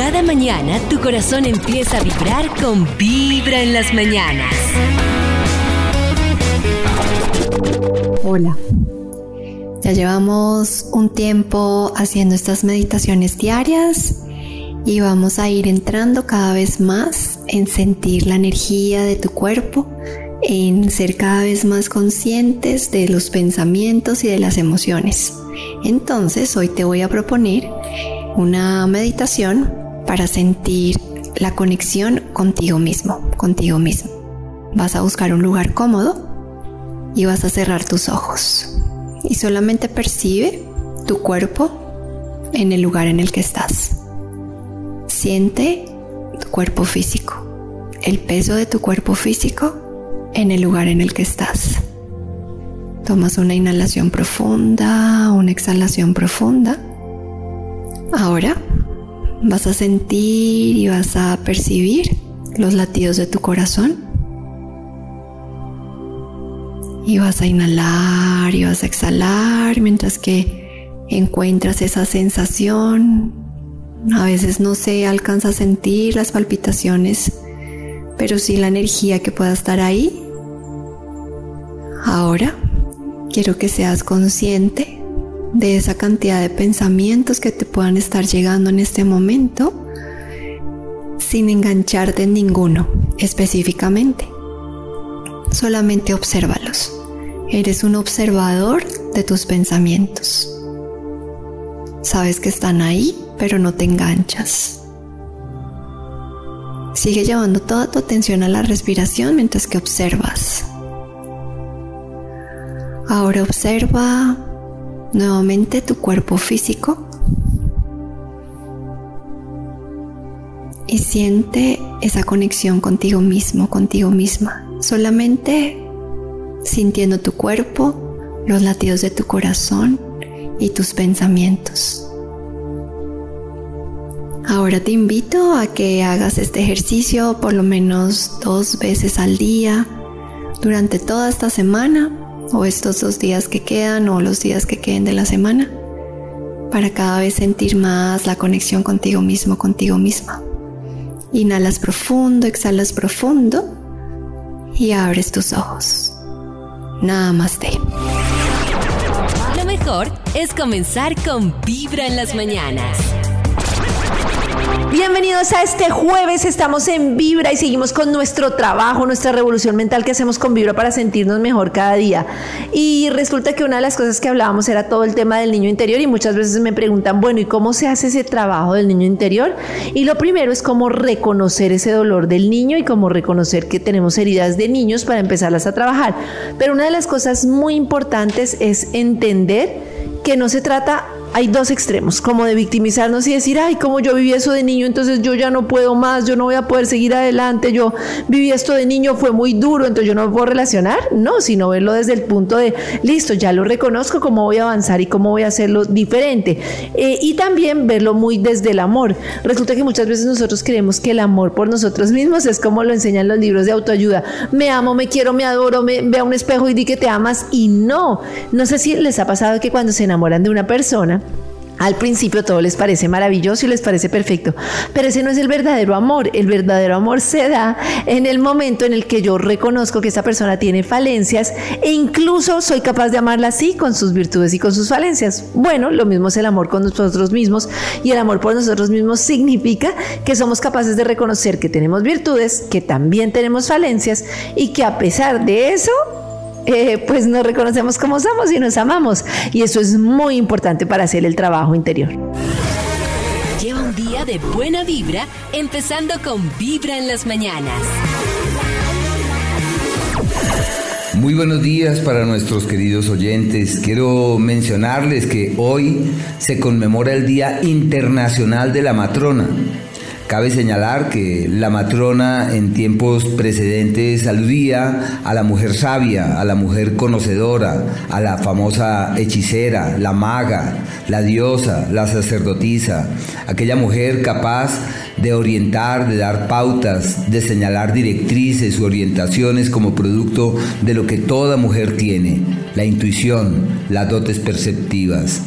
Cada mañana tu corazón empieza a vibrar con Vibra en las mañanas. Hola. Ya llevamos un tiempo haciendo estas meditaciones diarias y vamos a ir entrando cada vez más en sentir la energía de tu cuerpo, en ser cada vez más conscientes de los pensamientos y de las emociones. Entonces hoy te voy a proponer una meditación para sentir la conexión contigo mismo, contigo mismo. Vas a buscar un lugar cómodo y vas a cerrar tus ojos y solamente percibe tu cuerpo en el lugar en el que estás. Siente tu cuerpo físico, el peso de tu cuerpo físico en el lugar en el que estás. Tomas una inhalación profunda, una exhalación profunda. Ahora vas a sentir y vas a percibir los latidos de tu corazón. Y vas a inhalar y vas a exhalar mientras que encuentras esa sensación. A veces no se alcanza a sentir las palpitaciones, pero sí la energía que pueda estar ahí. Ahora quiero que seas consciente de esa cantidad de pensamientos que te puedan estar llegando en este momento sin engancharte en ninguno específicamente. Solamente obsérvalos. Eres un observador de tus pensamientos. Sabes que están ahí, pero no te enganchas. Sigue llevando toda tu atención a la respiración mientras que observas. Ahora observa nuevamente tu cuerpo físico y siente esa conexión contigo mismo, contigo misma. Solamente sintiendo tu cuerpo, los latidos de tu corazón y tus pensamientos. Ahora te invito a que hagas este ejercicio por lo menos dos veces al día durante toda esta semana o estos dos días que quedan o los días que queden de la semana para cada vez sentir más la conexión contigo mismo, contigo misma. Inhalas profundo, exhalas profundo y abres tus ojos. Nada más de. Lo mejor es comenzar con Vibra en las mañanas. Bienvenidos a este jueves, estamos en Vibra y seguimos con nuestro trabajo, nuestra revolución mental que hacemos con Vibra para sentirnos mejor cada día. Y resulta que una de las cosas que hablábamos era todo el tema del niño interior y muchas veces me preguntan, bueno, ¿y cómo se hace ese trabajo del niño interior? Y lo primero es cómo reconocer ese dolor del niño y cómo reconocer que tenemos heridas de niños para empezarlas a trabajar. Pero una de las cosas muy importantes es entender que no se trata hay dos extremos, como de victimizarnos y decir, ay, como yo viví eso de niño, entonces yo ya no puedo más, yo no voy a poder seguir adelante, yo viví esto de niño, fue muy duro, entonces yo no puedo relacionar. No, sino verlo desde el punto de, listo, ya lo reconozco, cómo voy a avanzar y cómo voy a hacerlo diferente. Eh, y también verlo muy desde el amor. Resulta que muchas veces nosotros creemos que el amor por nosotros mismos es como lo enseñan los libros de autoayuda. Me amo, me quiero, me adoro, me, ve a un espejo y di que te amas. Y no, no sé si les ha pasado que cuando se enamoran de una persona, al principio todo les parece maravilloso y les parece perfecto, pero ese no es el verdadero amor. El verdadero amor se da en el momento en el que yo reconozco que esa persona tiene falencias e incluso soy capaz de amarla así con sus virtudes y con sus falencias. Bueno, lo mismo es el amor con nosotros mismos y el amor por nosotros mismos significa que somos capaces de reconocer que tenemos virtudes, que también tenemos falencias y que a pesar de eso eh, pues nos reconocemos como somos y nos amamos. Y eso es muy importante para hacer el trabajo interior. Lleva un día de buena vibra, empezando con Vibra en las mañanas. Muy buenos días para nuestros queridos oyentes. Quiero mencionarles que hoy se conmemora el Día Internacional de la Matrona. Cabe señalar que la matrona en tiempos precedentes aludía a la mujer sabia, a la mujer conocedora, a la famosa hechicera, la maga, la diosa, la sacerdotisa, aquella mujer capaz de orientar, de dar pautas, de señalar directrices u orientaciones como producto de lo que toda mujer tiene, la intuición, las dotes perceptivas.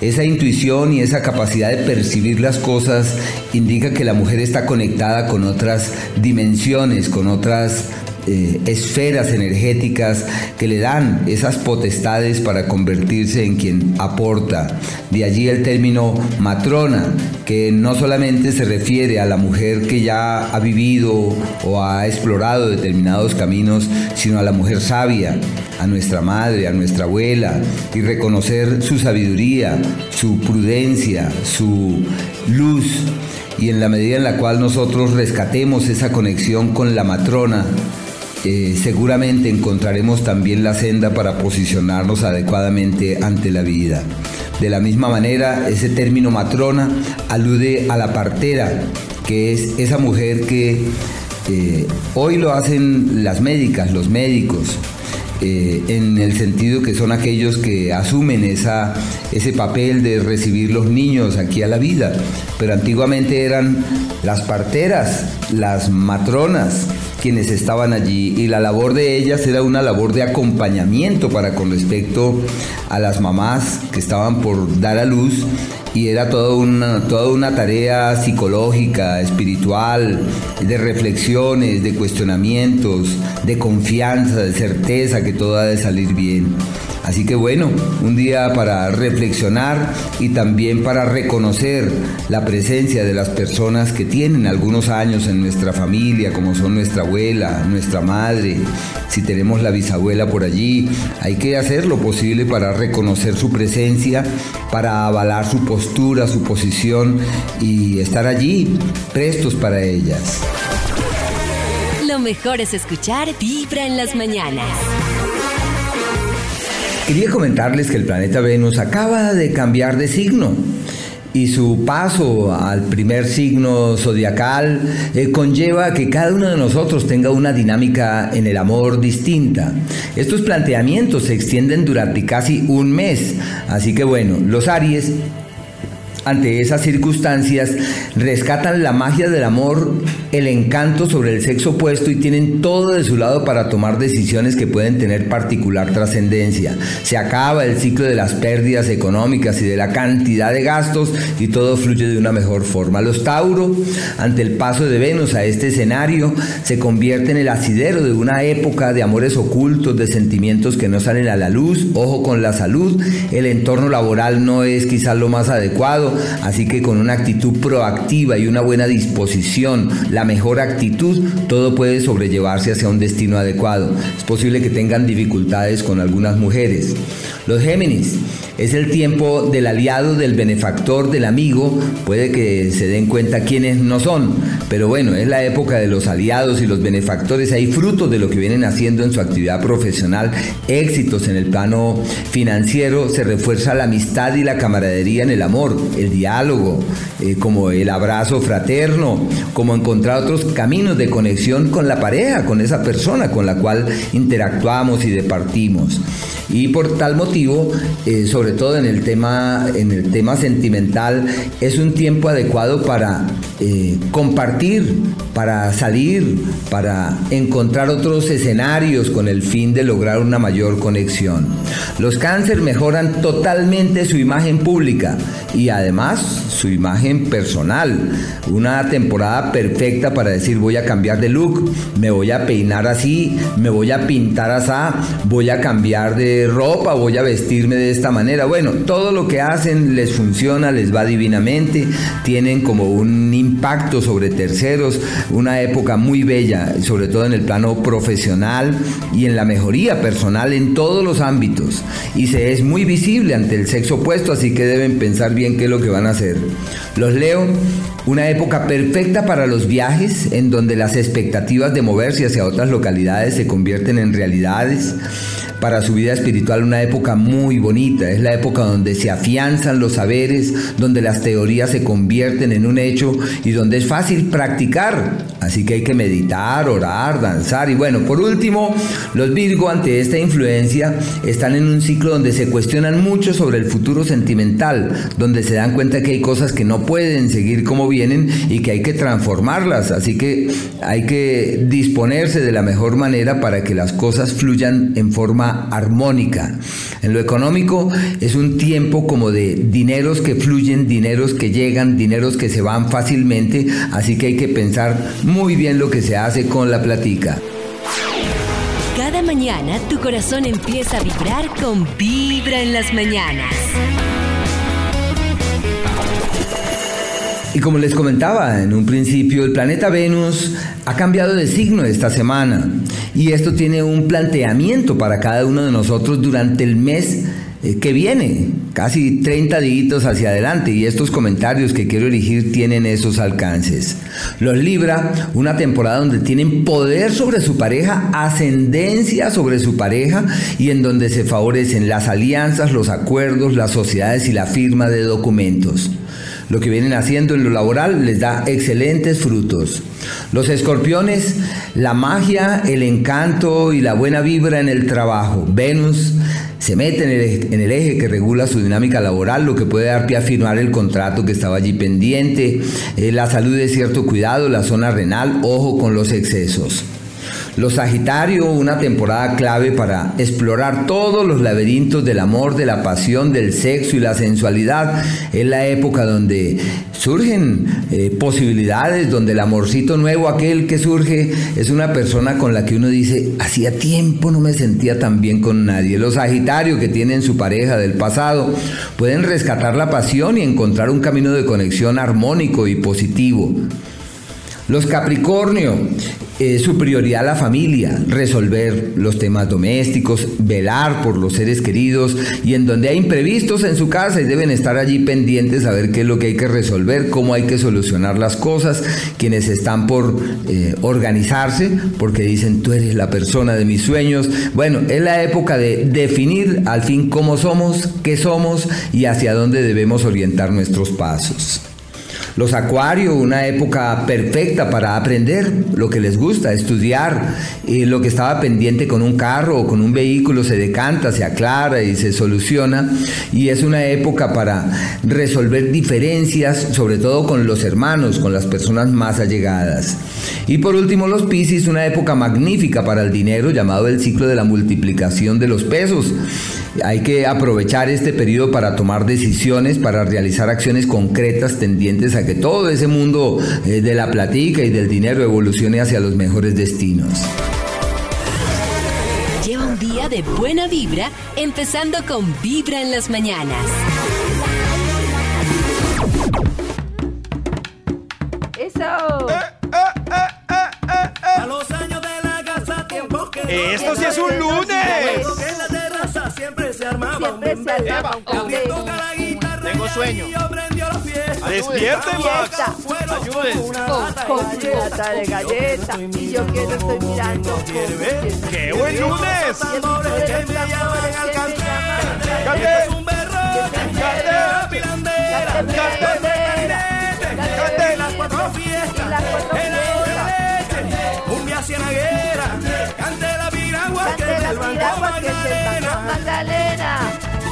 Esa intuición y esa capacidad de percibir las cosas indica que la mujer está conectada con otras dimensiones, con otras eh, esferas energéticas que le dan esas potestades para convertirse en quien aporta. De allí el término matrona, que no solamente se refiere a la mujer que ya ha vivido o ha explorado determinados caminos, sino a la mujer sabia, a nuestra madre, a nuestra abuela, y reconocer su sabiduría, su prudencia, su luz y en la medida en la cual nosotros rescatemos esa conexión con la matrona, eh, seguramente encontraremos también la senda para posicionarnos adecuadamente ante la vida. De la misma manera, ese término matrona alude a la partera, que es esa mujer que eh, hoy lo hacen las médicas, los médicos, eh, en el sentido que son aquellos que asumen esa, ese papel de recibir los niños aquí a la vida. Pero antiguamente eran las parteras, las matronas, quienes estaban allí y la labor de ellas era una labor de acompañamiento para con respecto a las mamás que estaban por dar a luz y era toda una, toda una tarea psicológica, espiritual, de reflexiones, de cuestionamientos, de confianza, de certeza que todo ha de salir bien. Así que bueno, un día para reflexionar y también para reconocer la presencia de las personas que tienen algunos años en nuestra familia, como son nuestra abuela, nuestra madre, si tenemos la bisabuela por allí, hay que hacer lo posible para reconocer su presencia, para avalar su postura, su posición y estar allí prestos para ellas. Lo mejor es escuchar Vibra en las mañanas. Quería comentarles que el planeta Venus acaba de cambiar de signo y su paso al primer signo zodiacal eh, conlleva que cada uno de nosotros tenga una dinámica en el amor distinta. Estos planteamientos se extienden durante casi un mes, así que bueno, los Aries ante esas circunstancias, rescatan la magia del amor, el encanto sobre el sexo opuesto y tienen todo de su lado para tomar decisiones que pueden tener particular trascendencia. Se acaba el ciclo de las pérdidas económicas y de la cantidad de gastos y todo fluye de una mejor forma. Los Tauro, ante el paso de Venus a este escenario, se convierte en el asidero de una época de amores ocultos, de sentimientos que no salen a la luz. Ojo con la salud, el entorno laboral no es quizás lo más adecuado así que con una actitud proactiva y una buena disposición, la mejor actitud, todo puede sobrellevarse hacia un destino adecuado. Es posible que tengan dificultades con algunas mujeres. Los Géminis, es el tiempo del aliado, del benefactor, del amigo. Puede que se den cuenta quiénes no son, pero bueno, es la época de los aliados y los benefactores. Hay frutos de lo que vienen haciendo en su actividad profesional, éxitos en el plano financiero. Se refuerza la amistad y la camaradería en el amor, el diálogo, eh, como el abrazo fraterno, como encontrar otros caminos de conexión con la pareja, con esa persona con la cual interactuamos y departimos. Y por tal motivo, eh, sobre todo en el, tema, en el tema sentimental, es un tiempo adecuado para eh, compartir, para salir, para encontrar otros escenarios con el fin de lograr una mayor conexión. Los cáncer mejoran totalmente su imagen pública y además su imagen personal. Una temporada perfecta para decir voy a cambiar de look, me voy a peinar así, me voy a pintar así, voy a cambiar de ropa, voy a vestirme de esta manera. Bueno, todo lo que hacen les funciona, les va divinamente, tienen como un impacto sobre terceros, una época muy bella, sobre todo en el plano profesional y en la mejoría personal en todos los ámbitos. Y se es muy visible ante el sexo opuesto, así que deben pensar bien qué es lo que van a hacer. Los leo una época perfecta para los viajes, en donde las expectativas de moverse hacia otras localidades se convierten en realidades para su vida espiritual una época muy bonita. Es la época donde se afianzan los saberes, donde las teorías se convierten en un hecho y donde es fácil practicar. Así que hay que meditar, orar, danzar. Y bueno, por último, los Virgo ante esta influencia están en un ciclo donde se cuestionan mucho sobre el futuro sentimental, donde se dan cuenta que hay cosas que no pueden seguir como vienen y que hay que transformarlas. Así que hay que disponerse de la mejor manera para que las cosas fluyan en forma armónica. En lo económico es un tiempo como de dineros que fluyen, dineros que llegan, dineros que se van fácilmente, así que hay que pensar muy bien lo que se hace con la platica. Cada mañana tu corazón empieza a vibrar con Vibra en las mañanas. Y como les comentaba en un principio, el planeta Venus ha cambiado de signo esta semana y esto tiene un planteamiento para cada uno de nosotros durante el mes eh, que viene, casi 30 dígitos hacia adelante y estos comentarios que quiero elegir tienen esos alcances. Los Libra, una temporada donde tienen poder sobre su pareja, ascendencia sobre su pareja y en donde se favorecen las alianzas, los acuerdos, las sociedades y la firma de documentos. Lo que vienen haciendo en lo laboral les da excelentes frutos. Los escorpiones, la magia, el encanto y la buena vibra en el trabajo. Venus se mete en el, eje, que regula su dinámica laboral, lo que puede dar pie a firmar el contrato que estaba allí pendiente. Eh, la salud de cierto cuidado, la zona renal, ojo con los excesos. Los Sagitario, una temporada clave para explorar todos los laberintos del amor, de la pasión, del sexo y la sensualidad. Es la época donde surgen eh, posibilidades, donde el amorcito nuevo, aquel que surge, es una persona con la que uno dice, hacía tiempo no me sentía tan bien con nadie. Los Sagitario que tienen su pareja del pasado pueden rescatar la pasión y encontrar un camino de conexión armónico y positivo. Los Capricornio, eh, su prioridad la familia, resolver los temas domésticos, velar por los seres queridos y en donde hay imprevistos en su casa y deben estar allí pendientes a ver qué es lo que hay que resolver, cómo hay que solucionar las cosas, quienes están por eh, organizarse porque dicen tú eres la persona de mis sueños. Bueno, es la época de definir al fin cómo somos, qué somos y hacia dónde debemos orientar nuestros pasos. Los Acuario, una época perfecta para aprender lo que les gusta, estudiar, y lo que estaba pendiente con un carro o con un vehículo se decanta, se aclara y se soluciona. Y es una época para resolver diferencias, sobre todo con los hermanos, con las personas más allegadas. Y por último, los Piscis, una época magnífica para el dinero, llamado el ciclo de la multiplicación de los pesos. Hay que aprovechar este periodo para tomar decisiones, para realizar acciones concretas tendientes a que todo ese mundo eh, de la platica y del dinero evolucione hacia los mejores destinos. Lleva un día de buena vibra, empezando con Vibra en las mañanas. Eso. A los años de la casa, tiempo que Esto sí es un lunes. Siempre se armaba Siempre un se armaba un toca la guitarra Tengo y el sueño. niño prendió la fiesta. Despierten, Max. Ayuden. Con su lata de galleta. Y yo que lo estoy mirando. ¡Qué buen Magdalena.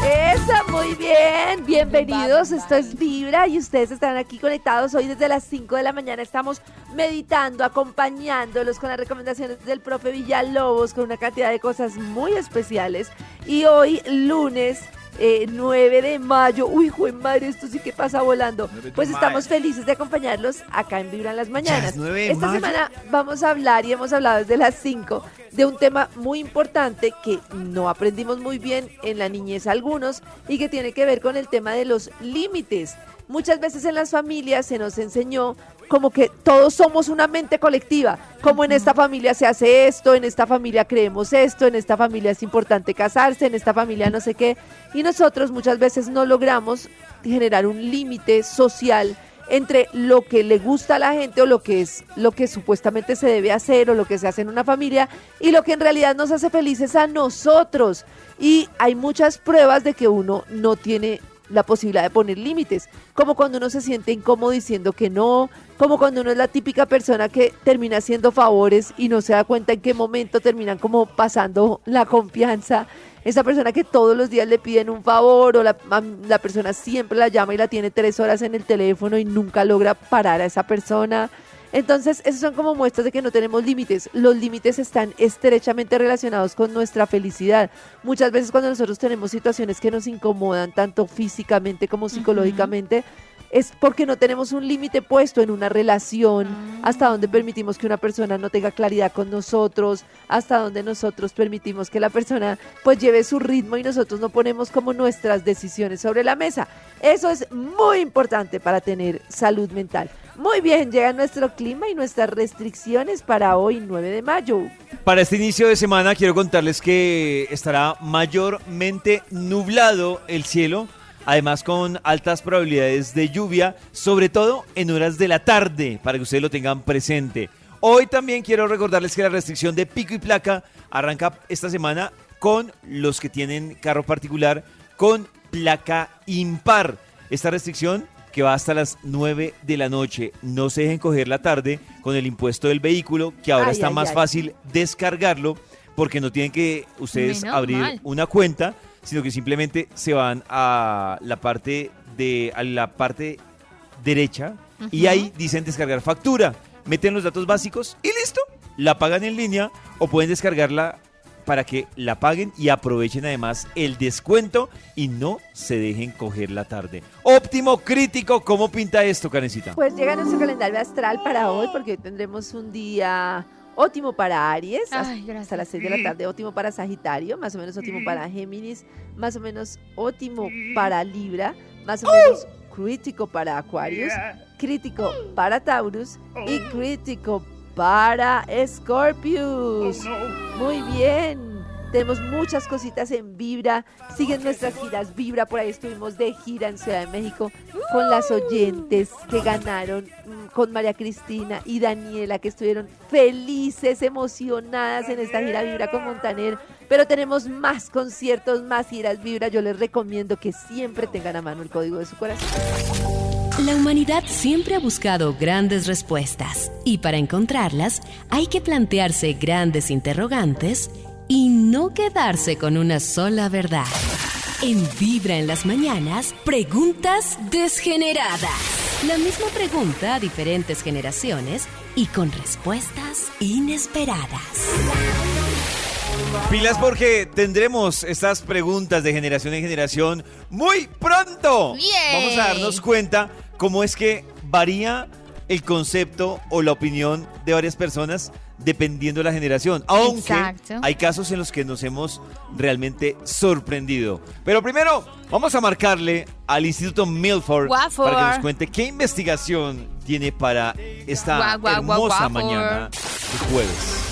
Eso, muy bien. Bienvenidos. Esto es Vibra y ustedes están aquí conectados. Hoy desde las 5 de la mañana estamos meditando, acompañándolos con las recomendaciones del profe Villalobos, con una cantidad de cosas muy especiales. Y hoy, lunes. Eh, 9 de mayo, uy, jue madre, esto sí que pasa volando. Pues estamos felices de acompañarlos acá en Vibra en las mañanas. es 9 de Esta mayo. semana vamos a hablar y hemos hablado desde las 5 de un tema muy importante que no aprendimos muy bien en la niñez algunos y que tiene que ver con el tema de los límites. Muchas veces en las familias se nos enseñó como que todos somos una mente colectiva, como en esta familia se hace esto, en esta familia creemos esto, en esta familia es importante casarse, en esta familia no sé qué, y nosotros muchas veces no logramos generar un límite social entre lo que le gusta a la gente o lo que es lo que supuestamente se debe hacer o lo que se hace en una familia y lo que en realidad nos hace felices a nosotros. Y hay muchas pruebas de que uno no tiene la posibilidad de poner límites, como cuando uno se siente incómodo diciendo que no, como cuando uno es la típica persona que termina haciendo favores y no se da cuenta en qué momento terminan como pasando la confianza, esa persona que todos los días le piden un favor o la, la persona siempre la llama y la tiene tres horas en el teléfono y nunca logra parar a esa persona, Entonces, esos son como muestras de que no tenemos límites. Los límites están estrechamente relacionados con nuestra felicidad. Muchas veces cuando nosotros tenemos situaciones que nos incomodan, tanto físicamente como psicológicamente, es porque no tenemos un límite puesto en una relación, hasta donde permitimos que una persona no tenga claridad con nosotros, hasta donde nosotros permitimos que la persona pues lleve su ritmo y nosotros no ponemos como nuestras decisiones sobre la mesa. Eso es muy importante para tener salud mental. Muy bien, llega nuestro clima y nuestras restricciones para hoy 9 de mayo. Para este inicio de semana quiero contarles que estará mayormente nublado el cielo, además con altas probabilidades de lluvia, sobre todo en horas de la tarde, para que ustedes lo tengan presente. Hoy también quiero recordarles que la restricción de pico y placa arranca esta semana con los que tienen carro particular con placa impar. Esta restricción que va hasta las 9 de la noche. No se dejen coger la tarde con el impuesto del vehículo, que ahora Ay, está ay, más ay. fácil descargarlo porque no tienen que ustedes Menos abrir mal. una cuenta, sino que simplemente se van a la parte de a la parte derecha y ahí dicen descargar factura, meten los datos básicos y listo, la pagan en línea o pueden descargarla para que la paguen y aprovechen además el descuento y no se dejen coger la tarde. Óptimo crítico, ¿cómo pinta esto, Karencita? Pues llega nuestro calendario astral para hoy porque hoy tendremos un día ótimo para Aries, Ay, hasta las 6 de la tarde, ótimo para Sagitario, más o menos ótimo para Géminis, más o menos ótimo para Libra, más o menos crítico para Acuarios, crítico para Taurus y crítico para Scorpius. Muy bien. Tenemos muchas cositas en Vibra. Siguen nuestras giras Vibra. Por ahí estuvimos de gira en Ciudad de México con las oyentes que ganaron, mm, con María Cristina y Daniela, que estuvieron felices, emocionadas en esta gira Vibra con Montaner. Pero tenemos más conciertos, más giras Vibra. Yo les recomiendo que siempre tengan a mano el código de su corazón. La humanidad siempre ha buscado grandes respuestas y para encontrarlas hay que plantearse grandes interrogantes y no quedarse con una sola verdad. En Vibra en las mañanas, preguntas desgeneradas. La misma pregunta a diferentes generaciones y con respuestas inesperadas. Pilas porque tendremos estas preguntas de generación en generación muy pronto. Bien. Vamos a darnos cuenta cómo es que varía el concepto o la opinión de varias personas dependiendo de la generación. Aunque Exacto. hay casos en los que nos hemos realmente sorprendido. Pero primero, vamos a marcarle al Instituto Milford Guafor. para que nos cuente qué investigación tiene para esta Guau, guau, guau, hermosa mañana de jueves.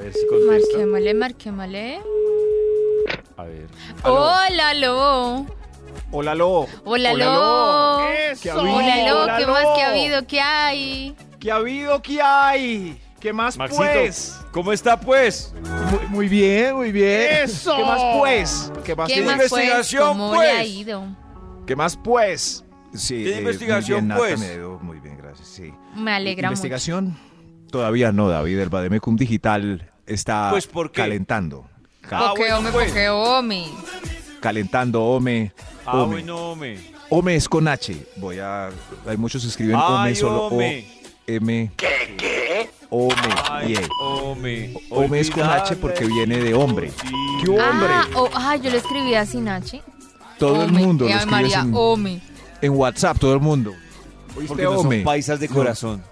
A ver si contesta. Marquémosle, marquémosle. A ver. Hola, Lo. Hola, Lo. Hola, Lo. Lo. Eso. ¿Qué ha habido? Hola, Lo. Hola, ¿Qué más? ¿Qué ha habido? ¿Qué hay? ¿Qué ha habido? ¿Qué hay? ¿Qué más Maxito, pues? ¿cómo está pues? Muy, muy bien, muy bien. ¡Eso! ¿Qué más pues? ¿Qué más, ¿Qué pues? investigación, ¿Cómo pues? le ha ido? ¿Qué más pues? Sí, ¿Tiene investigación, muy bien, pues? Nata, me muy bien, gracias. Sí. Me alegra mucho. ¿Investigación? Todavía no, David. El Bademecum Digital está Pues, ¿por qué? calentando. Ca- Ah, Porque bueno, hombre, pues. hombre. Calentando, Ome. Ah, Ome. bueno, me. Ome es con H. Voy a. Hay muchos que escriben Ome Ay, solo Ome. O. M. ¿Qué? ¿Qué? Ome. Ay, yeah. Ome es con H porque viene de hombre. ¿Qué hombre? Ah, oh, ah, yo lo escribía sin H. Todo el Ome. mundo lo escribe María, en, Ome. en WhatsApp, todo el mundo. Porque ¿Oíste, no son Ome? paisas de No. corazón.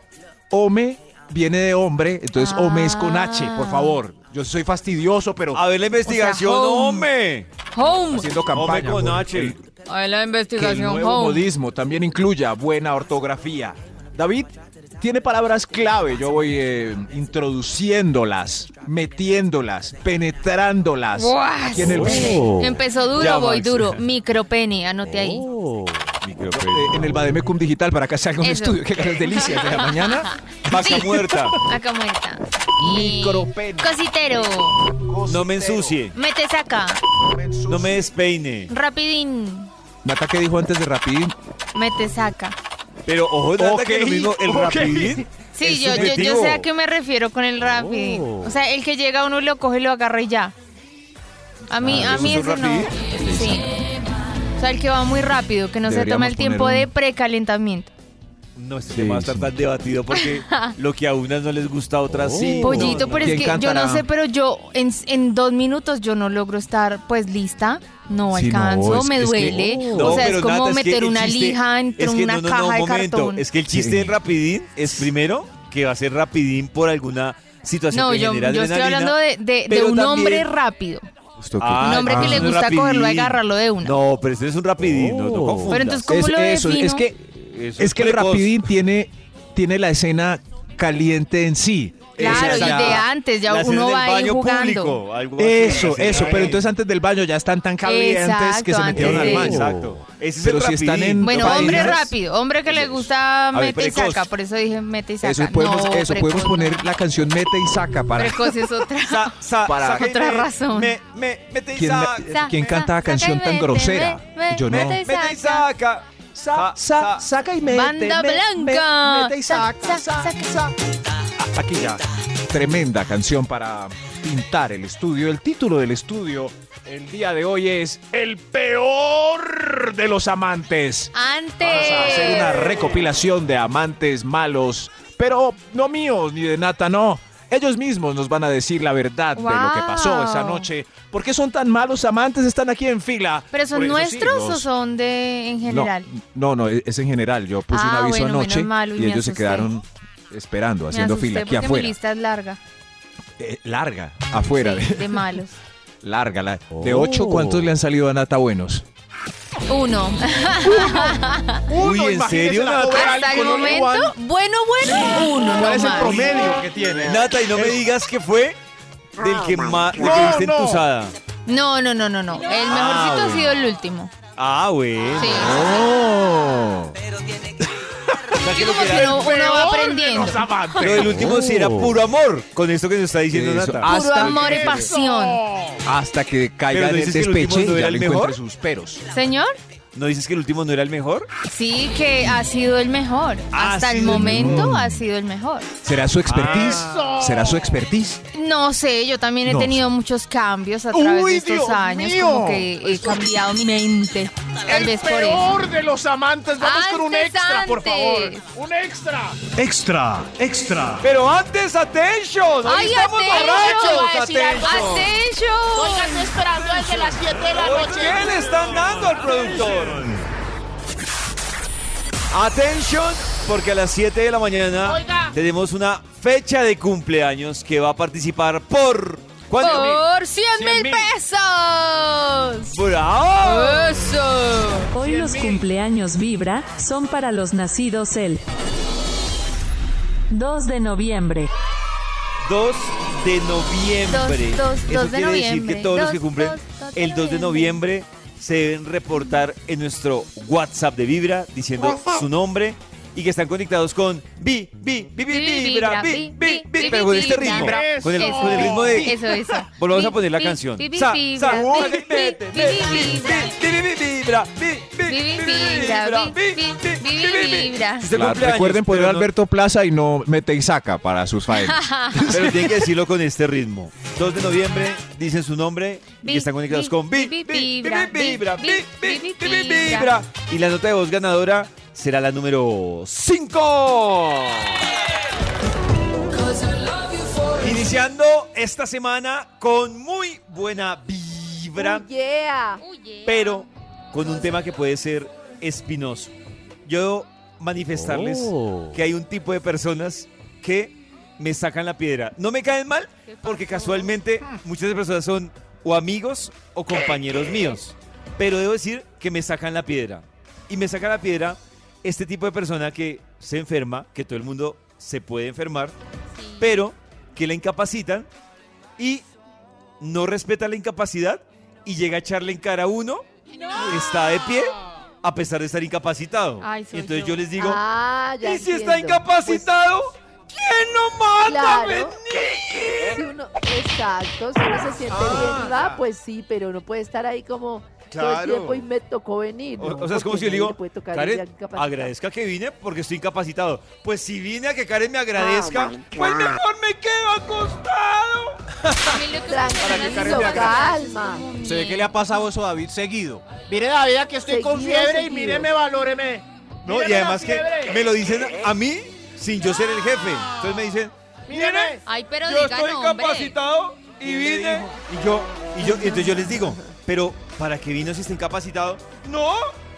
Ome viene de hombre, entonces Ome es con H, por Ah. favor. Yo soy fastidioso, pero A ver la investigación, home. home. Home. haciendo campaña. con H. el- A ver la que el investigación, nuevo home. modismo también incluya buena ortografía. David tiene palabras clave, yo voy eh, introduciéndolas, metiéndolas, penetrándolas aquí en el Oh. Empezó duro, Ya, voy Max. duro. Micropene, anote ahí. Oh, Eh, en el Bademecum Digital para que salga un Eso. estudio que las delicias de la mañana. Vaca muerta. Acá muerta. Y- Micropene. Cositero. No me ensucie. Mete saca. No me despeine. Rapidín. Nata, ¿qué dijo antes de Rapidín? Mete saca. Pero ojo, Nata, Ok, que lo mismo, el ok. rapidín. Sí, es yo, yo, sé a qué me refiero con el rapidín. Oh. O sea, el que llega uno lo coge y lo agarra y ya. A mí, Ah, a ¿eso mí es un ese no. Sí. O sea, el que va muy rápido, que no se toma el tiempo de precalentamiento. No, este Sí, tema va a estar sí. tan debatido porque lo que a unas no les gusta, a otras sí. Pollito, No, no. pero es ¿Quién que yo no sé, pero yo en, en dos minutos yo no logro estar pues lista. No Sí, no, alcanzo, es- me es que- duele. O sea, es como Nata, es que meter una chiste- lija entre es que una no, no, caja no, de momento. cartón. Es que el chiste Sí. del rapidín es primero que va a ser rapidín por alguna situación No, que yo, genera yo estoy hablando de, de- de un también- hombre rápido. Que- Ah, Un hombre que le gusta rapidín. cogerlo y agarrarlo de una. No, pero este es un rapidín, no, no confundas. Pero entonces, ¿cómo Es- lo eso, defino? es que, Eso es que el. Rapidín tiene, tiene la escena caliente en sí. Claro, y de antes, ya La uno va ahí jugando. público, algo así, Eso, la eso, pero entonces antes del baño ya están tan calientes Exacto, que se metieron al baño. Exacto. Ese es Pero el si están en- Bueno, Países- hombre rápido, hombre que le gusta ver, mete y saca, por eso dije mete y saca. Eso podemos, No, eso podemos poner la canción Mete y Saca para Precoz es otra. Sa- sa- Para- saca Otra me- razón. Me, me, mete y ¿Quién, saca. Quién sa- canta saca canción tan grosera? me- me- Yo no. Mete y saca. Saca. Sa- Sa- sa- sa- saca y mete. Banda me- blanca. me- mete y saca. Aquí ya. Tremenda canción para pintar el estudio. El título del estudio el día de hoy es El peor de los amantes. Antes. Vamos a hacer una recopilación de amantes malos, pero no míos ni de Nata, no. Ellos mismos nos van a decir la verdad de lo que pasó esa noche. ¿Por qué son tan malos amantes? Están aquí en fila. ¿Pero son nuestros o son de en general? No, no, no, es en general. Yo puse un Ah, aviso bueno, anoche mal, y ellos se quedaron esperando, haciendo fila aquí porque mi afuera. lista es larga. Eh, larga, afuera. Sí, de- de malos. larga. la- De ocho, ¿cuántos le han salido a Nata buenos? Uno. Uy, ¿en serio, Nata? Hasta el momento, bueno, bueno, uno ¿Cuál es el nomás. promedio que tiene? Nata, y no me digas que fue del que más del que No, viste no. entusada. No, no, no, no, no. El mejorcito ha bueno. sido el último. Ah, bueno. Sí. Oh. Que era- uno, uno va aprendiendo. lo del último sí era puro amor, con esto que nos está diciendo Eso. Nata. Puro Hasta amor y pasión. Hasta que caiga Pero en ¿no el dices que el último despeche no y era ya el le mejor? encuentre sus peros. Señor, ¿No dices que el último no era el mejor? sí que ha sido el mejor. Ha Hasta el el momento mejor. ha sido el mejor. ¿Será su expertise? ¿Será su expertise? No sé, yo también he No tenido muchos cambios a través Uy, de estos Dios años. mío. Como que he cambiado mi mente. Tal vez por eso. de los amantes. Vamos con un Antes, extra, por favor. antes. Un extra. Extra, extra. Pero antes, atención. Hoy ¡Ay, estamos borrachos. atención! Atención. Estoy esperando desde las 7 de la ¿Por noche. qué le están dando al productor? Atención, porque a las 7 de la mañana Oiga. tenemos una fecha de cumpleaños que va a participar por... ¿Cuánto? ¡Por 100 mil pesos! ¡Bravo! ¡Eso! Hoy los cumpleaños Vibra son para los nacidos el 2 de noviembre, 2 de noviembre. Dos, dos, Eso dos de quiere decir noviembre. que todos los que cumplen dos, dos de el 2 de noviembre se deben reportar en nuestro WhatsApp de Vibra diciendo su nombre y que están conectados con Vi, Vi, Vi, Vi, Vi, Vibra, Vibra, Vi, Vi, Vi, pero con este Vibra. ritmo, Eso. con el, con el ritmo de... Eso, eso. Volvamos a poner la canción. vi, vi, Sa, vibra, sa, vi, vete, vi, vete, vi, vete, vi, vi, vibra. vi, vi, vi, vibra, vi, vi, Vi, vi, vi, vibra, recuerden poner Alberto Plaza y no mete y saca para sus faenas. Pero tienen que decirlo con este ritmo. 2 de noviembre, dicen su nombre y están conectados con Vi, vi, Vi, Vi, vibra, Vi, Vibra, vi, Vi, vi, Vi, vi, Vi, vibra. Vibra. Y la nota de voz ganadora será la número 5. Iniciando esta semana con muy buena vibra, Yeah. pero con un tema que puede ser espinoso. Yo manifestarles Oh. que hay un tipo de personas que me sacan la piedra. No me caen mal porque casualmente muchas personas son o amigos o compañeros míos. Pero debo decir que me sacan la piedra. Y me saca la piedra este tipo de persona que se enferma, que todo el mundo se puede enfermar, pero que la incapacitan y no respeta la incapacidad y llega a echarle en cara a uno está de pie a pesar de estar incapacitado. Ay, soy entonces yo. yo les digo, Ah, ya ¿y si entiendo. está incapacitado? ¿Quién no manda, Claro. Si uno, exacto, si uno se siente bien y va, pues sí, pero no puede estar ahí como todo Claro. el tiempo y me tocó venir. O, ¿no? o sea, es como si yo le digo, Karen, agradezca que vine porque estoy incapacitado. Pues si vine a que Karen me agradezca, Oh pues God. mejor me quedo acostado. Que Tranquilo, calma. ¿Se ve que le ha pasado eso a David seguido? Mire, David, aquí estoy con Seguido, fiebre y seguido. míreme, valóreme. No, Míreme y además que fiebre. me lo dicen a mí sin yo ser el jefe. Entonces me dicen, pero yo digan estoy hombre. incapacitado y vine. Y yo, y yo, y entonces yo les digo, pero ¿para qué vino si está incapacitado? No,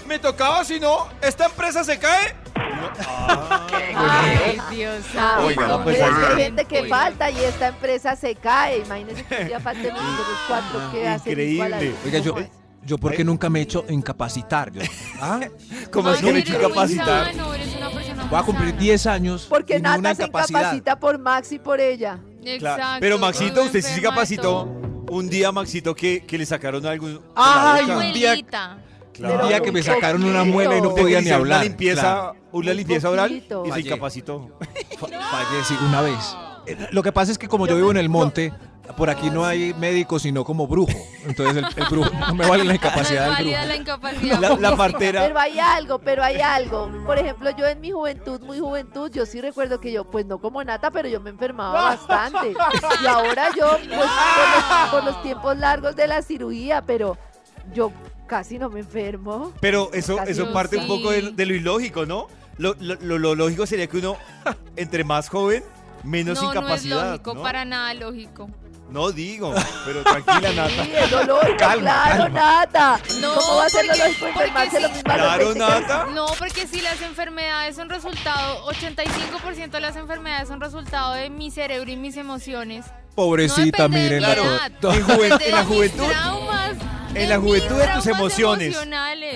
me tocaba, si no, esta empresa se cae. Ay, Dios. Ah, Oiga, no, pues, pero es que oiga. hay gente que falta y esta empresa se cae. Imagínense que día falten nosotros cuatro que hacen Increíble. Oiga, yo, yo ¿por qué nunca me he hecho incapacitar? Yo- ¿Ah? ¿Cómo es que me he hecho incapacitar? sano, eres una persona Voy a cumplir sana. 10 años Porque Nata se incapacita por Max y por ella. Claro. Exacto. Pero Maxito, usted sí se capacitó. Un día, Maxito, que, que le sacaron algún. con Ay, un día-. Claro. Un día que me sacaron una muela y no podía ni hablar. Una limpieza, Claro. una Un limpieza oral y se incapacitó. Fallé sí, una vez. Lo que pasa es que como yo vivo en el monte, por aquí no hay médico sino como brujo. Entonces el, el brujo no me vale la No incapacidad del brujo. la incapacidad. La, la partera. Pero hay algo, pero hay algo. Por ejemplo, yo en mi juventud, muy juventud, yo sí recuerdo que yo, pues no como nata, pero yo me enfermaba bastante. Y ahora yo, pues por los, por los tiempos largos de la cirugía, pero yo casi no me enfermo. Pero eso, Casi eso no, parte un poco de, de lo ilógico, ¿no? Lo, lo- lo- lo lógico sería que uno, entre más joven, menos no, no es incapacidad. lógico, ¿no? para nada lógico. No digo, pero tranquila, Nata. Sí, lo lógico, Calma, claro, calma. nata. No, ¿Cómo va a ser porque enfermarse sí. lo mismo Claro, 20 que a los Nata. No, porque si las enfermedades son resultado, 85% de las enfermedades son resultado de mi cerebro y mis emociones. Pobrecita, no miren. Claro, en, en la juventud. traumas, En la juventud de tus emociones.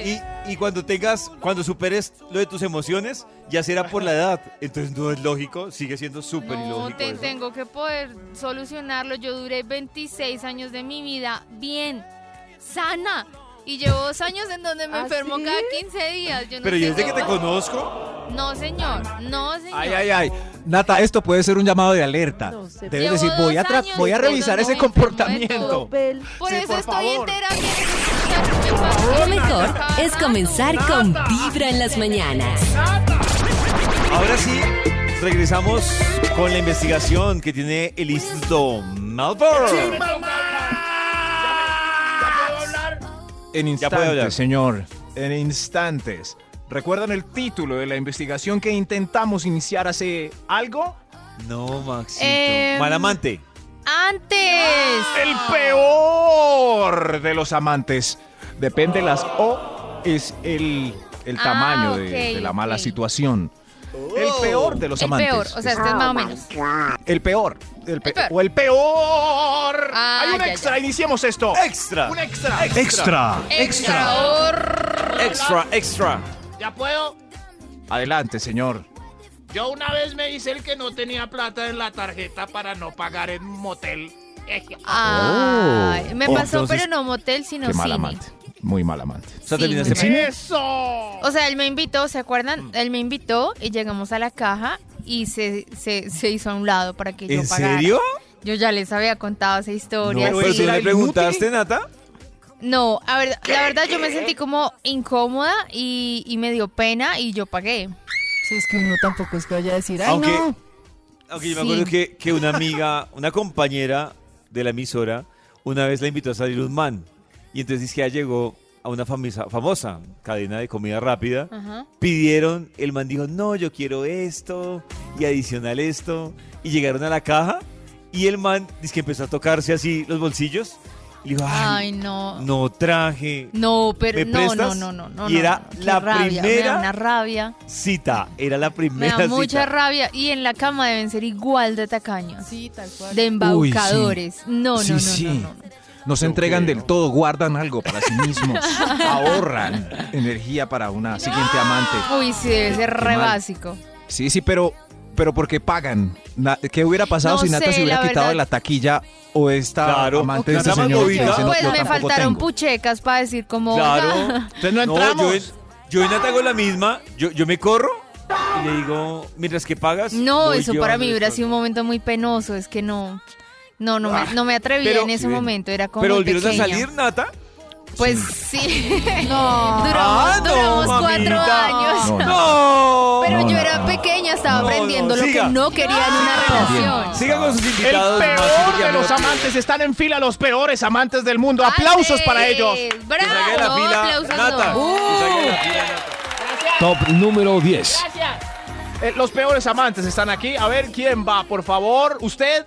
Y, y cuando tengas, cuando superes lo de tus emociones, ya será por la edad. Entonces no es lógico, sigue siendo súper No, ilógico. te- tengo que poder solucionarlo. Yo duré 26 años de mi vida bien, sana. Y llevo dos años en donde me ¿Ah, enfermo sí? cada 15 días. Yo no Pero yo sé desde qué que te conozco, No, señor. No, señor. Ay, ay, ay. Nata, esto puede ser un llamado de alerta. No sé. Debes Llevo decir, voy a, voy revisar ese comportamiento. Por Sí, eso por estoy favor. en terapia. Lo mejor es comenzar con Vibra en las mañanas. ahora sí, regresamos con la investigación que tiene el Instituto Malfour. En instantes, señor. En instantes. ¿Recuerdan el título de la investigación que intentamos iniciar hace algo? No, Maxito. Em, Malamante. Antes. El peor de los amantes. Depende las O, es el, el Ah, tamaño de, la mala situación. El peor de los El amantes. peor. O sea, este es más o menos. el peor. El pe- El peor. O el peor. Ah, Hay un ya, extra, ya. iniciemos esto. Extra. Un extra. Extra. Extra. Extra, extra. ¿Ya puedo? Adelante, señor. Yo una vez me hice el que no tenía plata en la tarjeta para no pagar en un motel. Ay, me Oh, pasó, entonces, pero no motel, sino Qué mal cine. amante. Muy mal amante. O sea, Sí. ¡Eso! O sea, él me invitó, ¿se acuerdan? Él me invitó y llegamos a la caja y se, se, se hizo a un lado para que yo ¿En pagara. serio? Yo ya les había contado esa No, historia. pero sí. tú le preguntaste. Nata. No, a ver, la verdad yo me sentí como incómoda y, y me dio pena y yo pagué. Si es que uno tampoco es que vaya a decir, ay, Aunque, no. aunque yo me Sí. acuerdo que, que una amiga, una compañera de la emisora, una vez la invitó a salir un man. Y entonces dice que ella llegó a una famisa- famosa cadena de comida rápida. Ajá. Pidieron, el man dijo, no, yo quiero esto y adicional esto. Y llegaron a la caja y el man dice que empezó a tocarse así los bolsillos. Y dijo, ay, Ay, no. no traje. No, pero ¿Me no, no, prestas? no, no, no. Y era no, la rabia, Me primera da una rabia. Cita, era la Me primera da mucha cita. rabia. Y en la cama deben ser igual de tacaños. Sí, tal cual. De embaucadores. No, no, Sí, no, sí. no, no, no. Se entregan del todo, guardan algo para sí mismos. Ahorran energía para una siguiente amante. Uy, sí, debe ser re básico. Sí, sí, pero, pero porque pagan. Na- ¿Qué hubiera pasado No si Nata sé, se hubiera la quitado verdad. de la taquilla o esta Claro. amante de este más señor? que dice, no, Pues yo me tampoco faltaron tengo"? puchecas para decir como... Claro. Entonces no No, entramos. yo en, Yo y Nata hago la misma, yo, yo me corro y le digo, mientras que pagas. No, voy eso para llevando mí hubiera sido un momento muy penoso. Es que no. No, no, me, no me atrevía Pero- en ese momento. Era como. Pero volvieron a salir, Nata. Pues sí. No. duramos Ah, no, duramos cuatro años. No, No. Pero No, yo era pequeña, estaba No, aprendiendo no, lo siga. que no quería en una relación. Sigan con sus El invitados. Maxito, peor de los amantes están en fila los peores amantes del mundo. Aplausos para ellos. ¡Bravo! fila, ¡Aplausos! Nata. no. Que salga de la fila, Nata. Top número 10. Eh, los peores amantes están aquí. A ver quién va, por favor. ¿Usted?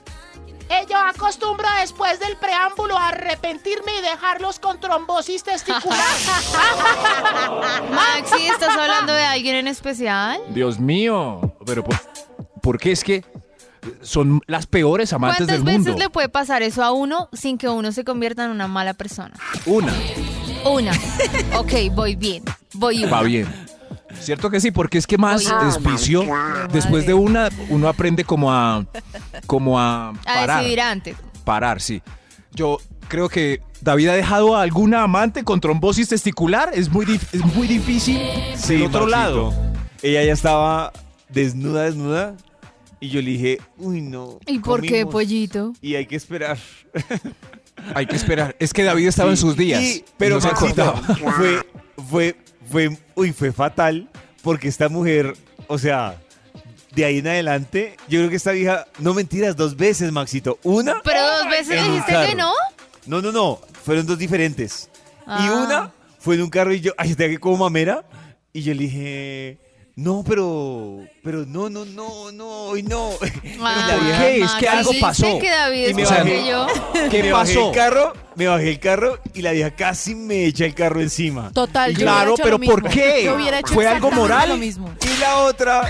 Yo acostumbro después del preámbulo a arrepentirme y dejarlos con trombosis testicular. Maxi, ¿estás hablando de alguien en especial? Dios mío. Pero por, ¿por qué es que son las peores amantes ¿Cuántas del veces mundo? le puede pasar eso a uno sin que uno se convierta en una mala persona? Una. Una. Ok, voy bien. Voy una. Va bien. Cierto que sí, porque es que más despicio, después de una, uno aprende como a, como a A parar. decidir antes. Parar, sí. Yo creo que David ha dejado a alguna amante con trombosis testicular. Es muy, dif- es muy difícil. Sí, del otro Maxito. lado. Ella ya estaba desnuda, desnuda. Y yo le dije, uy, no. ¿Y por qué, pollito? Y hay que esperar. Hay que esperar. Es que David estaba en sus días. Y- pero no se Maxito, acordaba. fue, fue, fue, uy, fue fatal porque esta mujer, o sea, de ahí en adelante, yo creo que esta vieja, no mentiras, dos veces, Maxito. Una. Pero dos veces en un dijiste que no. No, no, no, fueron dos diferentes. Y Ah. una fue en un carro y yo, ay, te que como mamera. Y yo le dije, no, pero, pero no, no, no, no, hoy no. Y la Ah, qué? Es que algo ¿viste pasó. que David Y es me mejor bajé. que yo? ¿Qué me bajé pasó? el carro, me bajé el carro y la vieja casi me echa el carro encima. Total, yo Claro, hubiera hecho pero lo ¿por mismo. qué? Yo hubiera hecho ¿Fue algo exactamente moral? Lo mismo. Y la otra,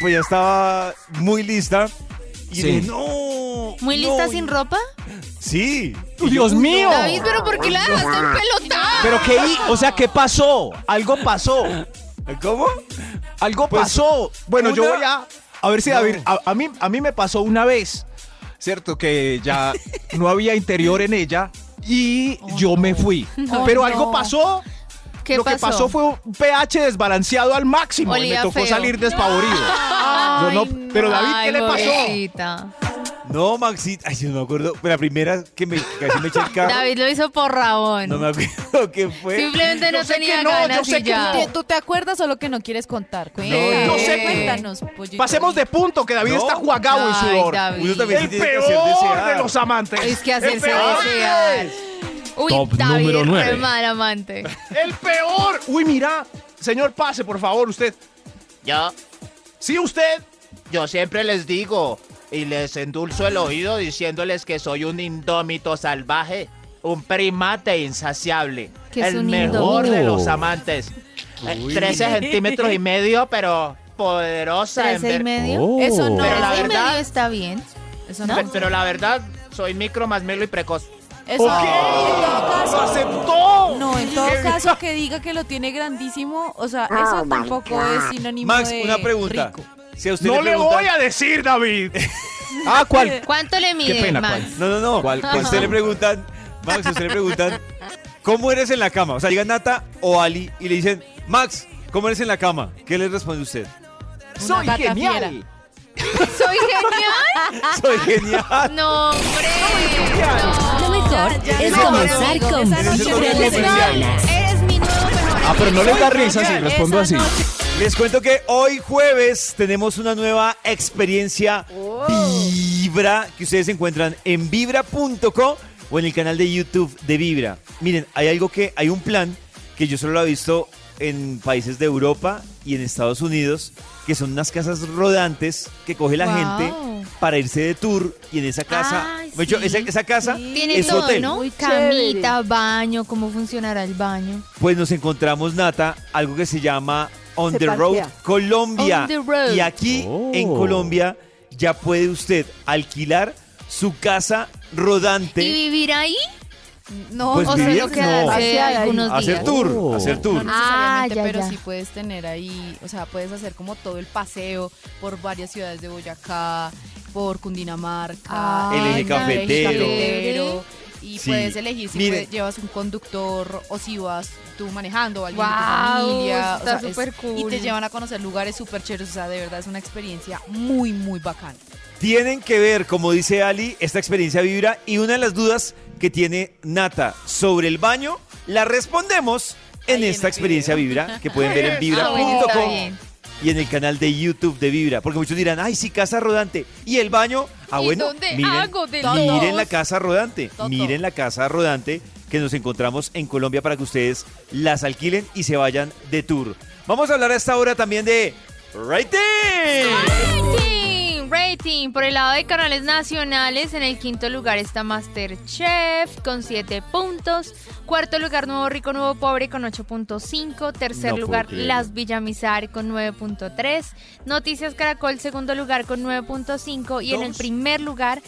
pues ya estaba muy lista. Y Sí. dije, no. ¿Muy no, lista y- sin ropa? Sí. ¡Oh, Dios mío! David, pero ¿por qué la dejaste en pelota? Pero qué, hi- o sea, ¿qué pasó? Algo pasó. ¿Cómo? Algo Pues, pasó. Bueno, yo voy a a ver si No. David, a, a mí a mí me pasó una vez, cierto que ya no había interior en ella y yo me fui. Oh, Pero no. algo pasó. ¿Qué Lo que pasó? fue un pH desbalanceado al máximo y me tocó feo. salir despavorido. Yo no- Ay, pero David, ¿qué Ay, le pasó? No, Maxito. Ay, yo no me acuerdo. Pero la primera que me casi me eché el carro. David lo hizo por rabón. No me acuerdo qué fue. Simplemente no Yo sé tenía no, ganas yo sé y que ya. no. ¿Tú te acuerdas o lo que no quieres contar? No, yo sé cuéntanos, pollito. Pasemos de punto, que David No. está jugado en Ay, sudor. David. Uno también El tiene que hacer peor desear. de los amantes. Es que El hacerse peor. desear. Uy, Top David, número re nueve. mal amante. El peor. Uy, mira. Señor, pase, por favor, usted. Yo, Sí, usted. yo siempre les digo y les endulzo el oído diciéndoles que soy un indómito salvaje, un primate insaciable, ¿Qué es el un mejor indómito? de los amantes. Eh, 13 centímetros y medio, pero poderosa en ¿Trece y ver- medio? Oh. Eso no. Pero la Trece y verdad- medio está bien. Eso no. Pe- Pero la verdad, soy micro más melo y precoz. Eso Ok. no. En todo caso. ¡Lo aceptó! No, en todo caso que diga que lo tiene grandísimo, o sea, eso tampoco es sinónimo Max, de una pregunta. rico. Si a usted No le preguntan- voy a decir, David. ah, ¿cuál? ¿Cuánto le mide, pena, Max? ¿cuál? No, no, no. ¿Cuál- Si a cuál? usted le preguntan, Max, a usted le preguntan, ¿cómo eres en la cama? O sea, llega Nata o Ali y le dicen, Max, ¿cómo eres en la cama? ¿Qué le responde usted? Soy gata genial. ¿Soy genial? Soy genial. No, hombre. Lo mejor es comenzar con Vibra en las mañanas. Ah, pero no les da risa si respondo así. Les cuento que hoy jueves tenemos una nueva experiencia Vibra que ustedes encuentran en vibra.co o en el canal de YouTube de Vibra. Miren, hay algo que, hay un plan que yo solo lo he visto en países de Europa y en Estados Unidos, que son unas casas rodantes que coge la Wow. gente para irse de tour y en esa casa, Ay, hecho, esa, esa casa Tiene es todo, hotel. ¿no? Camita, baño, cómo funcionará el baño. Pues nos encontramos, Nata, algo que se llama On Se the parquea. Road Colombia. On the road. Y aquí Oh. en Colombia ya puede usted alquilar su casa rodante. ¿Y vivir ahí? No, Pues o vivir, solo quedarse no. algunos hacer días. tour, Oh. hacer No tour. Ah, necesariamente, ya, pero ya. sí puedes tener ahí, o sea, puedes hacer como todo el paseo por varias ciudades de Boyacá, por Cundinamarca, Ah, El eje el cafetero. cafetero, Y Sí. puedes elegir si puedes- llevas un conductor o si vas tú manejando o alguien de Guau, tu familia. o está sea, es- súper Y cool. te llevan a conocer lugares súper chéveres. O sea, de verdad es una experiencia muy, muy bacana. Tienen que ver, como dice Ali, esta experiencia vibra y una de las dudas que tiene Nata sobre el baño, la respondemos en esta experiencia vibra que pueden ver en Ah, vibra.com bien. y en el canal de YouTube de Vibra. Porque muchos dirán, ay, sí, casa rodante. ¿Y el baño? Ah, ¿Y bueno, miren, hago de miren la casa rodante. Miren la casa rodante que nos encontramos en Colombia para que ustedes las alquilen y se vayan de tour. Vamos a hablar a esta hora también de rating. Rating, rating. Por el lado de canales nacionales, en el quinto lugar está Masterchef con 7 puntos. Cuarto lugar, Nuevo Rico, Nuevo Pobre con 8.5. Tercer No lugar. Las Villamizar con 9.3. Noticias Caracol, segundo lugar con 9.5. Y en el primer lugar,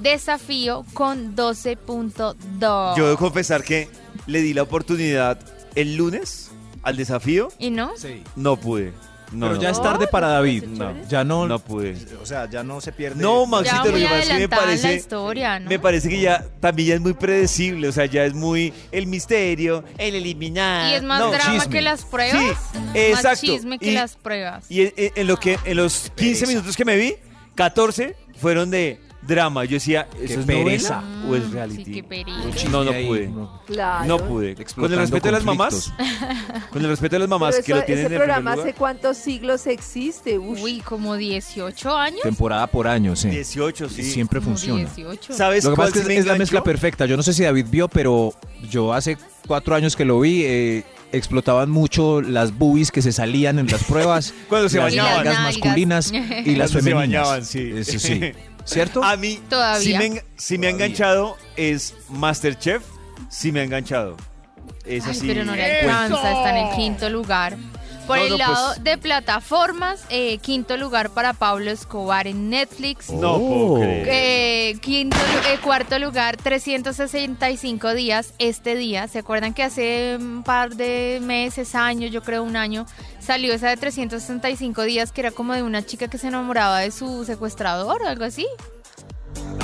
Desafío con 12.2. Yo debo confesar que le di la oportunidad el lunes al desafío. ¿Y no? Sí. No pude. No, Pero no, ya es tarde para David. No, Ya no, no pude. O sea, ya no se pierde. No, Maxito, lo que pasa es que me en la parece, historia, ¿no? me parece que ya también ya es muy predecible, o sea, ya es muy el misterio, el eliminar. Y es más No, drama chisme. que las pruebas. Sí, Más exacto. chisme que Y- las pruebas. Y en lo que en los 15 minutos que me vi, 14 fueron de drama. Yo decía, ¿eso es pereza. novela o es Mm, reality? Sí, qué pereza. No, no pude. no. Claro. No pude. Con el respeto de las mamás, con el respeto de las mamás Pero que lo tienen ese en primer programa lugar. hace cuántos siglos existe. Ush. Uy, como 18 años. Temporada por año, sí. 18, sí. Siempre Como funciona. 18. ¿Sabes Lo que cuál pasa es sí que me es, es la enganchó? mezcla perfecta. Yo no sé si David vio, pero yo hace cuatro años que lo vi, eh, explotaban mucho las boobies que se salían en las pruebas. Cuando se las bañaban. nalgas las masculinas y las Cuando se femeninas. bañaban, sí. Eso sí. ¿Cierto? A mí, Todavía. si me, si me ha enganchado es Masterchef, si me ha enganchado. Es Ay, así. pero no le alcanza, está en el quinto lugar. Por No, el no, lado pues- de plataformas, eh, quinto lugar para Pablo Escobar en Netflix. No puedo creer. Eh, quinto, eh, cuarto lugar, 365 días este día. ¿Se acuerdan que hace un par de meses, años, yo creo un año, salió esa de 365 días que era como de una chica que se enamoraba de su secuestrador o algo así?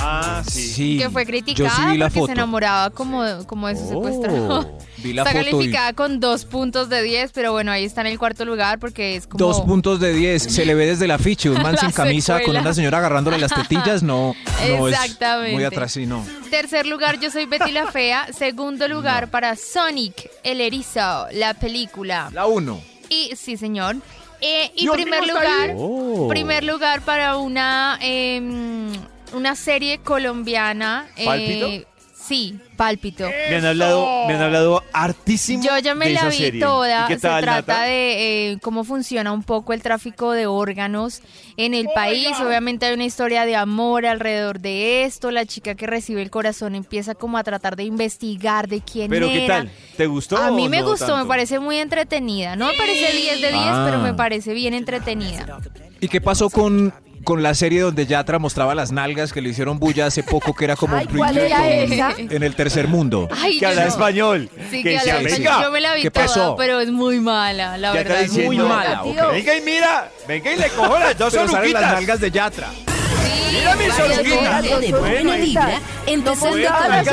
Ah, sí. Sí. que fue criticada sí vi la porque foto. se enamoraba como, como de su Oh, secuestrador. vi la Está foto y- calificada con dos puntos de 10, pero bueno, ahí está en el cuarto lugar porque es como... Dos puntos de 10. Se le ve desde el afiche. Un man sin camisa con una señora agarrándole las tetillas. No, no Exactamente. es muy atrás, sí, no. Tercer lugar, Yo soy Betty la Fea. Segundo lugar para Sonic, el erizo, la película. La uno. Y sí, señor. Eh, y Dios primer lugar, Oh. primer lugar para una em, una serie colombiana. eh, ¿Pálpito? sí, Pálpito. Me han hablado, me han hablado hartísimo. Yo ya me de la esa vi serie. toda. ¿Y qué Se tal, trata Nata? de eh, cómo funciona un poco el tráfico de órganos en el país. Obviamente hay una historia de amor alrededor de esto. La chica que recibe el corazón empieza como a tratar de investigar de quién Pero era. ¿qué tal? ¿Te gustó? A mí o me no gustó, tanto? me parece muy entretenida. No me parece 10 de 10, Ah. pero me parece bien entretenida. ¿Y qué pasó con, con la serie donde Yatra mostraba las nalgas que le hicieron bulla hace poco, que era como Ay, un ¿cuál era proyecto esa? en el tercer mundo? Ay, Que habla no. español. Sí, que que habla español. venga. Yo me la vi ¿qué toda, pasó? pero es muy mala, la Ya está verdad. es diciendo- muy Muy mala. mala, Tío. ok. Venga y mira, venga y le cojo las dos salen las oruguitas. nalgas de Yatra. Sí, Mira mis oruguitas. de buena vibra, empezando con las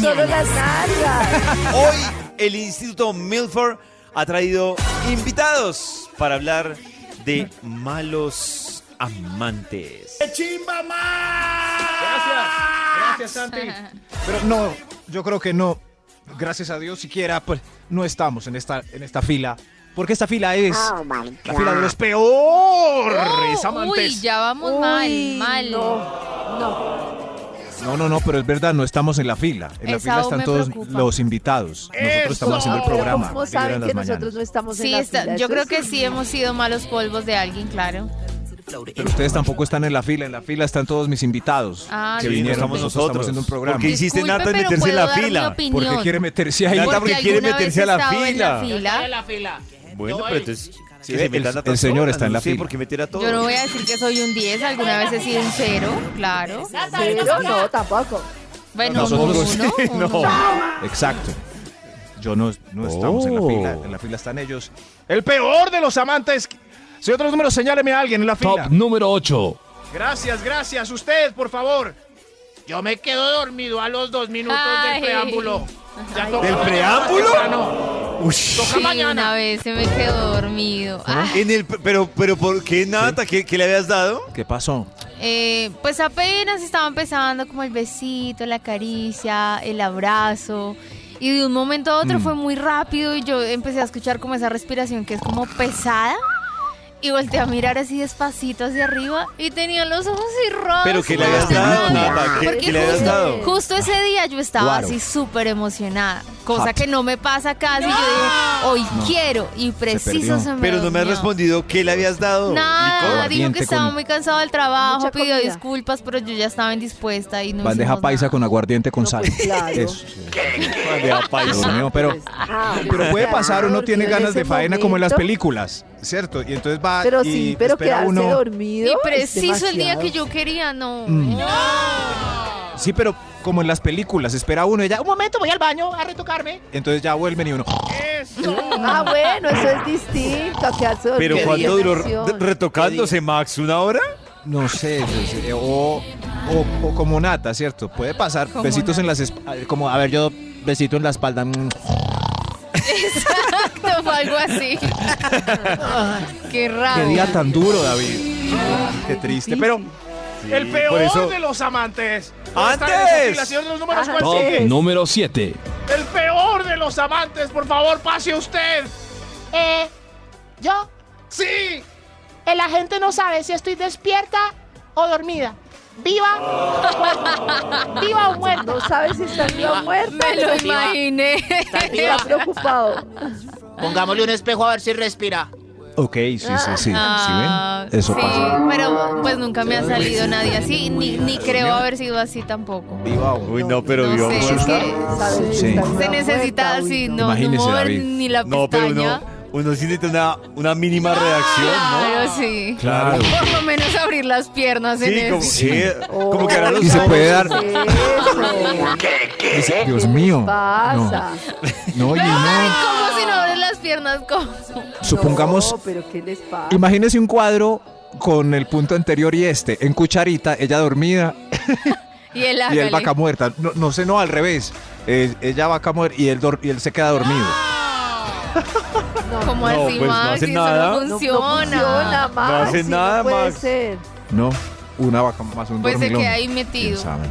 solo las nalgas. Hoy el Instituto Milford ha traído invitados para hablar de malos amantes. Gracias, gracias Santi. Pero no, yo creo que no. Gracias a Dios siquiera pues no estamos en esta en esta fila, porque esta fila es la fila de los peores Oh, amantes. uy, ya vamos Uy, mal, mal. No, no. No, no, no, pero es verdad, no estamos en la fila. En la fila están todos preocupa. los invitados. Nosotros estamos haciendo el programa. ¿Cómo en saben que nosotros mañanas. no estamos en Sí, la está- fila? yo creo es- que sí hemos sido malos polvos de alguien, claro. Pero ustedes tampoco están en la fila. En la fila están todos mis invitados Ah, que sí, vinieron. estamos Nosotros estamos haciendo un programa. Porque hiciste Disculpe, Nata en meterse en la fila. opinión. ¿Por qué quiere meterse ahí? Nata, Porque porque quiere meterse a la en fila. la fila. la fila. Bueno, pero entonces. Sí, que se el- señor está en la fila. por qué meter a todos. Yo no voy a decir que soy un 10, alguna vez he sido un 0, claro. Pero no, tampoco. Bueno, Nosotros uno, sí, uno. no. Exacto. Yo no, no estamos en la Oh. fila. En la fila están ellos. El peor de los amantes. Si otros números, señáleme a alguien en la fila. Top número 8. Gracias, gracias. Usted, por favor. Yo me quedo dormido a los dos minutos Ay. del preámbulo. Ya toca ¿Del mañana preámbulo? temprano. Ush. Toca Sí, mañana. una vez se me quedó dormido. Ah, En el, pero, pero, ¿por qué, Nata? ¿Qué, qué le habías dado? ¿Qué pasó? eh, pues apenas estaba empezando como el besito, la caricia, el abrazo. Y de un momento a otro Mm. fue muy rápido y yo empecé a escuchar como esa respiración que es como pesada. Y volteé a mirar así despacito hacia arriba y tenía los ojos cerrados. ¿Pero qué le habías de dado, nada. Nata? ¿Qué- le habías justo, dado? justo ese día yo estaba Guaro. así súper emocionada. Cosa Hot. que no me pasa casi. Yo dije, hoy No. quiero. Y preciso se me Pero no me has respondido qué le habías dado. Nada, dijo que estaba con- muy cansado del trabajo, Mucha pidió comida. disculpas, pero yo ya estaba indispuesta y no Bandeja paisa nada. con aguardiente con No, sal. pues, claro. Eso. Bandeja paisa. Mío, pero, Ah, pero puede pasar, uno tiene en ganas de faena como en las películas, ¿cierto? Y entonces va Pero y sí, pero espera quedarse uno. dormido. Y preciso el día que yo quería, no. Mm. Sí, pero como en las películas, espera uno y ya, Un momento, voy al baño a retocarme. entonces ya vuelven y uno. Eso. Ah, bueno, eso es distinto a quedarse dormido. Pero ¿cuánto duró retocándose, Max? ¿Una hora? No sé, eh, o, o, o como nata, ¿cierto? Puede pasar Como besitos en las como a ver yo besito en la espalda. Exacto, fue algo así. Qué raro. Qué día tan duro, David. Qué triste, pero el peor por eso- de los amantes. ¿Dónde están ¡Antes! en esa filación de los números? ¿Cuál Top sigue? número 7. El peor de los amantes, por favor, pase usted. Eh, ¿yo? Sí. El agente no sabe si estoy despierta o dormida. ¿Viva? ¿Viva o muerta? No sabes si está viva o muerta. Me lo imaginé. Está preocupado. Pongámosle un espejo a ver si respira. Ok, sí, sí, sí. ¿Sí Ah, ven? Eso sí, pasa. Pero pues nunca me ha salido nadie así, ni, ni creo haber sido así tampoco. Viva o- Uy, no, pero No vio sé. Sí. Se viva necesita así, no. no, no Imagínese, mover David. ni la No, pero pestaña. Uno, sí necesita una, una mínima reacción, Claro, ¿no? sí. Claro. Por lo menos abrir las piernas en Sí, como, eso. sí, Oh, como que ahora los Y se puede dar. Eso. Dice, Dios mío. pasa? No, no, y Ay, no. como si no abres las piernas. Supongamos, No, pero ¿qué les pasa? imagínese un cuadro con el punto anterior y este, en cucharita, ella dormida Y el y él vaca muerta. No, no sé, no, al revés. Eh, ella vaca muerta y él, y él se queda dormido. Como No, así, pues, no Max, hace y nada. eso No, no no funciona. No hace sí, nada, puede Max. ser. No, una vaca más un Pues se dormilón. queda ahí ¿Quién metido. sabe?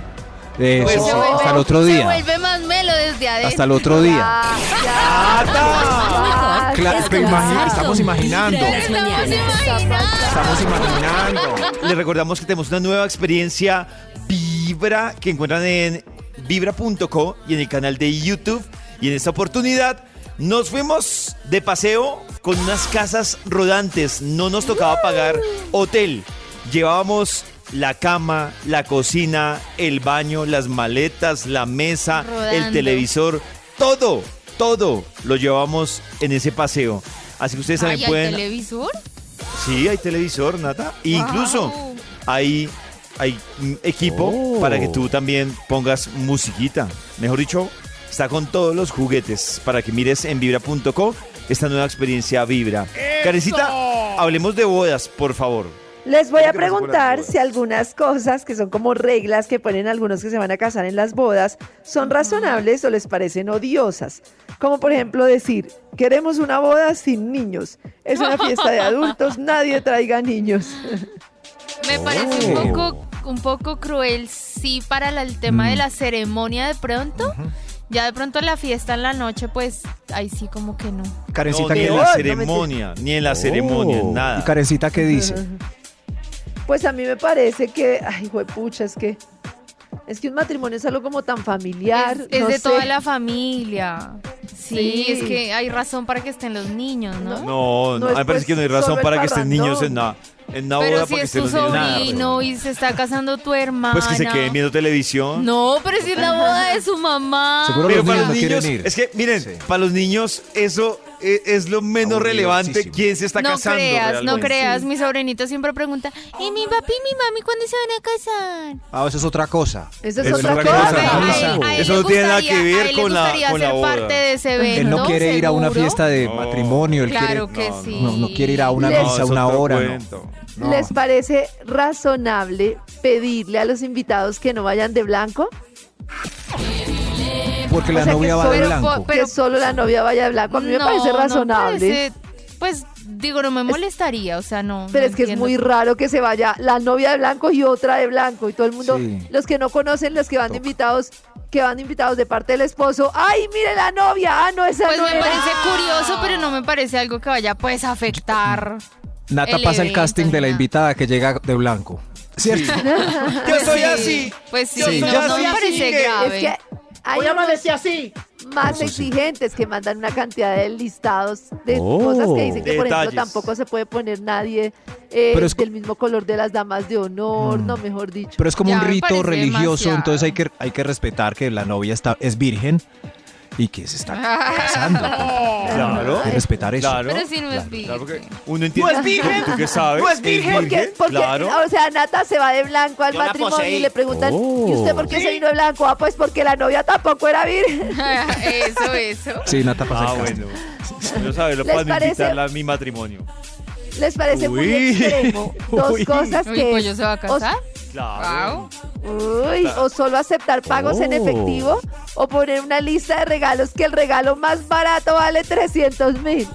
Eso, Pues sí, se vuelve- hasta el otro Se día. vuelve más melo desde adentro. Hasta el otro día. Ya, ya. Claro, pero estamos imaginando. Las Estamos mañanas. imaginando. Estamos imaginando. Les recordamos que tenemos una nueva experiencia Vibra que encuentran en vibra.co y en el canal de YouTube. Y en esta oportunidad nos fuimos de paseo con unas casas rodantes. No nos tocaba pagar hotel. Llevábamos la cama, la cocina, el baño, las maletas, la mesa, el televisor, todo, todo lo llevamos en ese paseo. Así que ustedes también ¿hay pueden televisor? Sí, hay televisor, Nata. E Incluso hay, hay mm, equipo Oh. para que tú también pongas musiquita. Mejor dicho, está con todos los juguetes para que mires en vibra.co esta nueva experiencia Vibra. Karencita, hablemos de bodas, por favor. Les voy a ¿Qué te pasa con las preguntar si algunas cosas que son como reglas que ponen algunos que se van a casar en las bodas son razonables o les parecen odiosas. Como por ejemplo decir, queremos una boda sin niños. Es una fiesta de adultos, nadie traiga niños. Me parece un Oh. poco, un poco cruel, sí, para el tema de Mm. la ceremonia de pronto. Ya de pronto la fiesta en la noche, pues ahí sí como que no. Karencita, No, ni ¿qué- en no la me ceremonia, ni en la ceremonia, Oh. nada. ¿Y Karencita qué dice? Pues a mí me parece que, ay, pucha, es que es que un matrimonio es algo como tan familiar. Es, es no de sé. toda la familia. Sí, Sí. es que hay razón para que estén los niños, ¿no? No, no, No a es, mí me parece pues, que no hay razón solo el para que estén niños en una, en una boda Pero para si que es tu. Nada, sobrino y se está casando tu hermana. Pues que se queden viendo televisión. No, pero si es la boda de su mamá. Seguro Pero los para niños los no niños, quieren ir. es que miren, Sí. para los niños eso eh, es lo menos relevante quién se está no casando. creas, no realmente. creas. Mi sobrinito siempre pregunta, ¿y mi papi y mi mami cuándo se van a casar? Ah, eso es otra cosa. Eso es otra cosa. cosa. A él- Eso a él Eso no tiene nada que ver con la- con la boda. parte de ese evento. Él no quiere ir a una ¿seguro? fiesta de No. matrimonio, él Claro quiere, que no, sí. no, no quiere ir a una Les- misa una hora. no. No. ¿Les parece razonable pedirle a los invitados que no vayan de blanco? Porque la O sea, que novia va de blanco. que solo la novia vaya de blanco. A mí me No, parece no razonable. parece- pues digo, no me molestaría, o sea, no. Pero no es que es muy raro que se vaya la novia de blanco y otra de blanco y todo el mundo, Sí. los que no conocen, los que van de invitados, que van de invitados de parte del esposo, ay, mire la novia, ah, no, esa Pues no me era". parece curioso, pero no me parece algo que vaya pues a afectar. Nata el pasa el casting de la invitada que llega de blanco. ¿Cierto? Yo soy Sí, así. Pues sí, Yo soy no, así, no me parece grave. Es que hay amanecer así. más Eso sí. exigentes que mandan una cantidad de listados de Oh. cosas que dicen que, por ejemplo, tampoco se puede poner nadie eh, Pero es- del mismo color de las damas de honor, Mm. no, mejor dicho. Pero es como Ya un rito religioso, demasiado. entonces hay que, hay que respetar que la novia está, es virgen y que se está casando. Claro. Hay que respetar eso. Claro. Pero si no es Claro, virgen. porque uno entiende. ¿No es virgen? ¿Tú qué sabes? ¿No es virgen? Porque, porque Claro. o sea, Nata se va de blanco al Yo matrimonio y le preguntan, Oh. ¿y usted por qué se vino de blanco? Ah, pues porque la novia tampoco era virgen. eso, eso. Sí, Nata pasa Ah, el bueno. Yo ¿Les para parece? invitarla a mi matrimonio. ¿Les parece muy Uy. extremo? Dos Uy. cosas Uy, que pues es, yo se va a casar. Claro. uy, o solo aceptar pagos en Oh. efectivo o poner una lista de regalos que el regalo más barato vale 300 mil.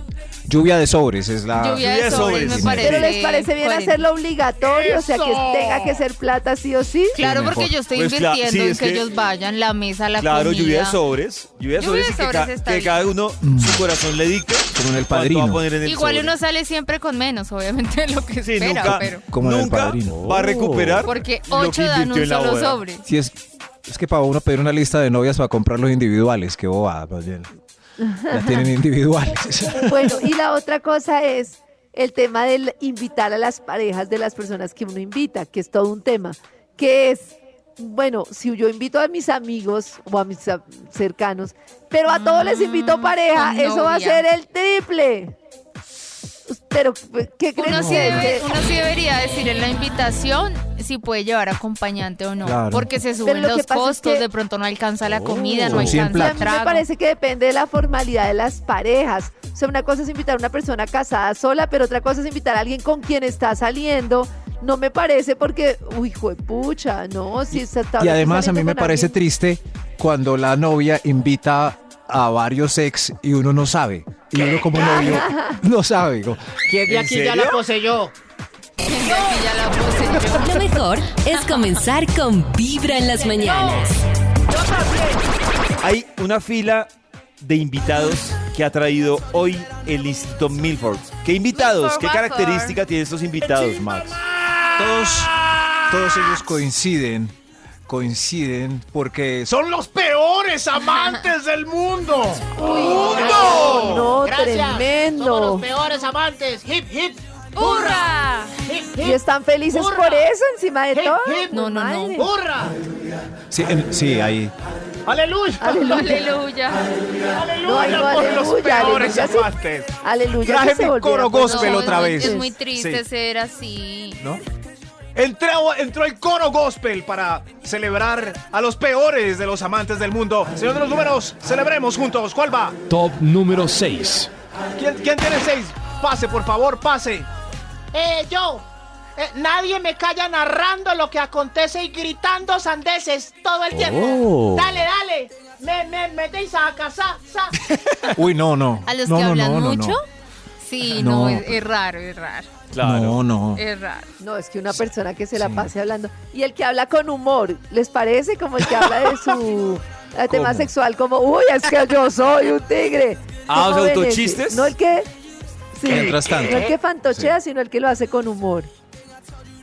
Lluvia de sobres es la... Lluvia Lluvia de sobres me parece. Pero les parece bien hacerlo obligatorio, o sea, que ¡Eso! tenga que ser plata sí o sí. Claro, Sí, porque yo estoy Pues cla- invirtiendo sí, en es que, que- ellos vayan, la mesa, la Claro, comida. lluvia de sobres. Lluvia de Lluvia sobres de y que, sobres ca- está que bien. cada uno su corazón le dicte. Como en El cuánto va a Padrino. poner en el Igual sobre. uno sale siempre con menos, obviamente, de lo que Sí, espera, nunca, pero... Como en El nunca Padrino. va a recuperar Porque lo que ocho dan invirtió un en la solo boda. sobre. Sí, es, es que para uno pedir una lista de novias para comprar los individuales, qué bobada, más bien. Ya tienen individuales. Bueno, y la otra cosa es el tema del invitar a las parejas de las personas que uno invita, que es todo un tema, que es, bueno, si yo invito a mis amigos o a mis cercanos, pero a todos les invito Mm, pareja, eso va a ser el triple. Pero, ¿qué creen Uno sí, debe- uno sí debería decir en la invitación si puede llevar acompañante o no. Claro. Porque se suben lo los es costos, que- de pronto no alcanza la comida, no son cien alcanza el mí me parece que depende de la formalidad de las parejas. O sea, una cosa es invitar a una persona casada sola, pero otra cosa es invitar a alguien con quien está saliendo. No me parece porque, uy, pucha, no, si está Y además a mí me parece alguien- triste cuando la novia invita a varios ex y uno no sabe. Y uno como novio no sabe. como, ¿Quién de ¿En aquí ya la poseyó? Gente, aquí ya la puse. Lo mejor es comenzar con Vibra en las mañanas. Hay una fila de invitados que ha traído hoy el Instituto Milford. ¿Qué invitados? ¿Qué característica tienen estos invitados, Max? Todos, todos ellos coinciden, coinciden porque son los peores amantes del mundo. No, no, Gracias. Somos tremendo. los peores amantes. Hip, hip. ¡Hurra! Y están felices Hurra. por eso, encima de todo. No, no, no. ¡Hurra! Sí, en- sí, ahí. ¡Aleluya! Aleluya. Aleluya. No, no, por los aleluya, peores aleluya, sí. Aleluya. Traje se mi coro con gospel otra es- vez. Es muy triste Sí. ser así. ¿No? Entró, entró el coro gospel para celebrar a los peores de los amantes del mundo. Señor de los números, celebremos juntos. ¿Cuál va? Top número 6. ¿Quién, quién tiene seis? Pase, por favor, pase. Eh, yo. eh, nadie me calla narrando lo que acontece y gritando sandeces todo el tiempo. Oh. Dale, dale. Me, me metéis a casa. sa. Uy, no, no. ¿A los no, que no, hablan no, no, mucho? no. Sí, No. no, es, es raro, es raro. No, no. Es raro. No, es que una persona que se la pase hablando. Y el que habla con humor, ¿les parece? Como el que habla de su tema sexual, como, uy, es que yo soy un tigre. Ah, ¿Cómo o sea, autochistes. No el que. Sí, Mientras tanto. no el que fantochea, sino el que lo hace con humor.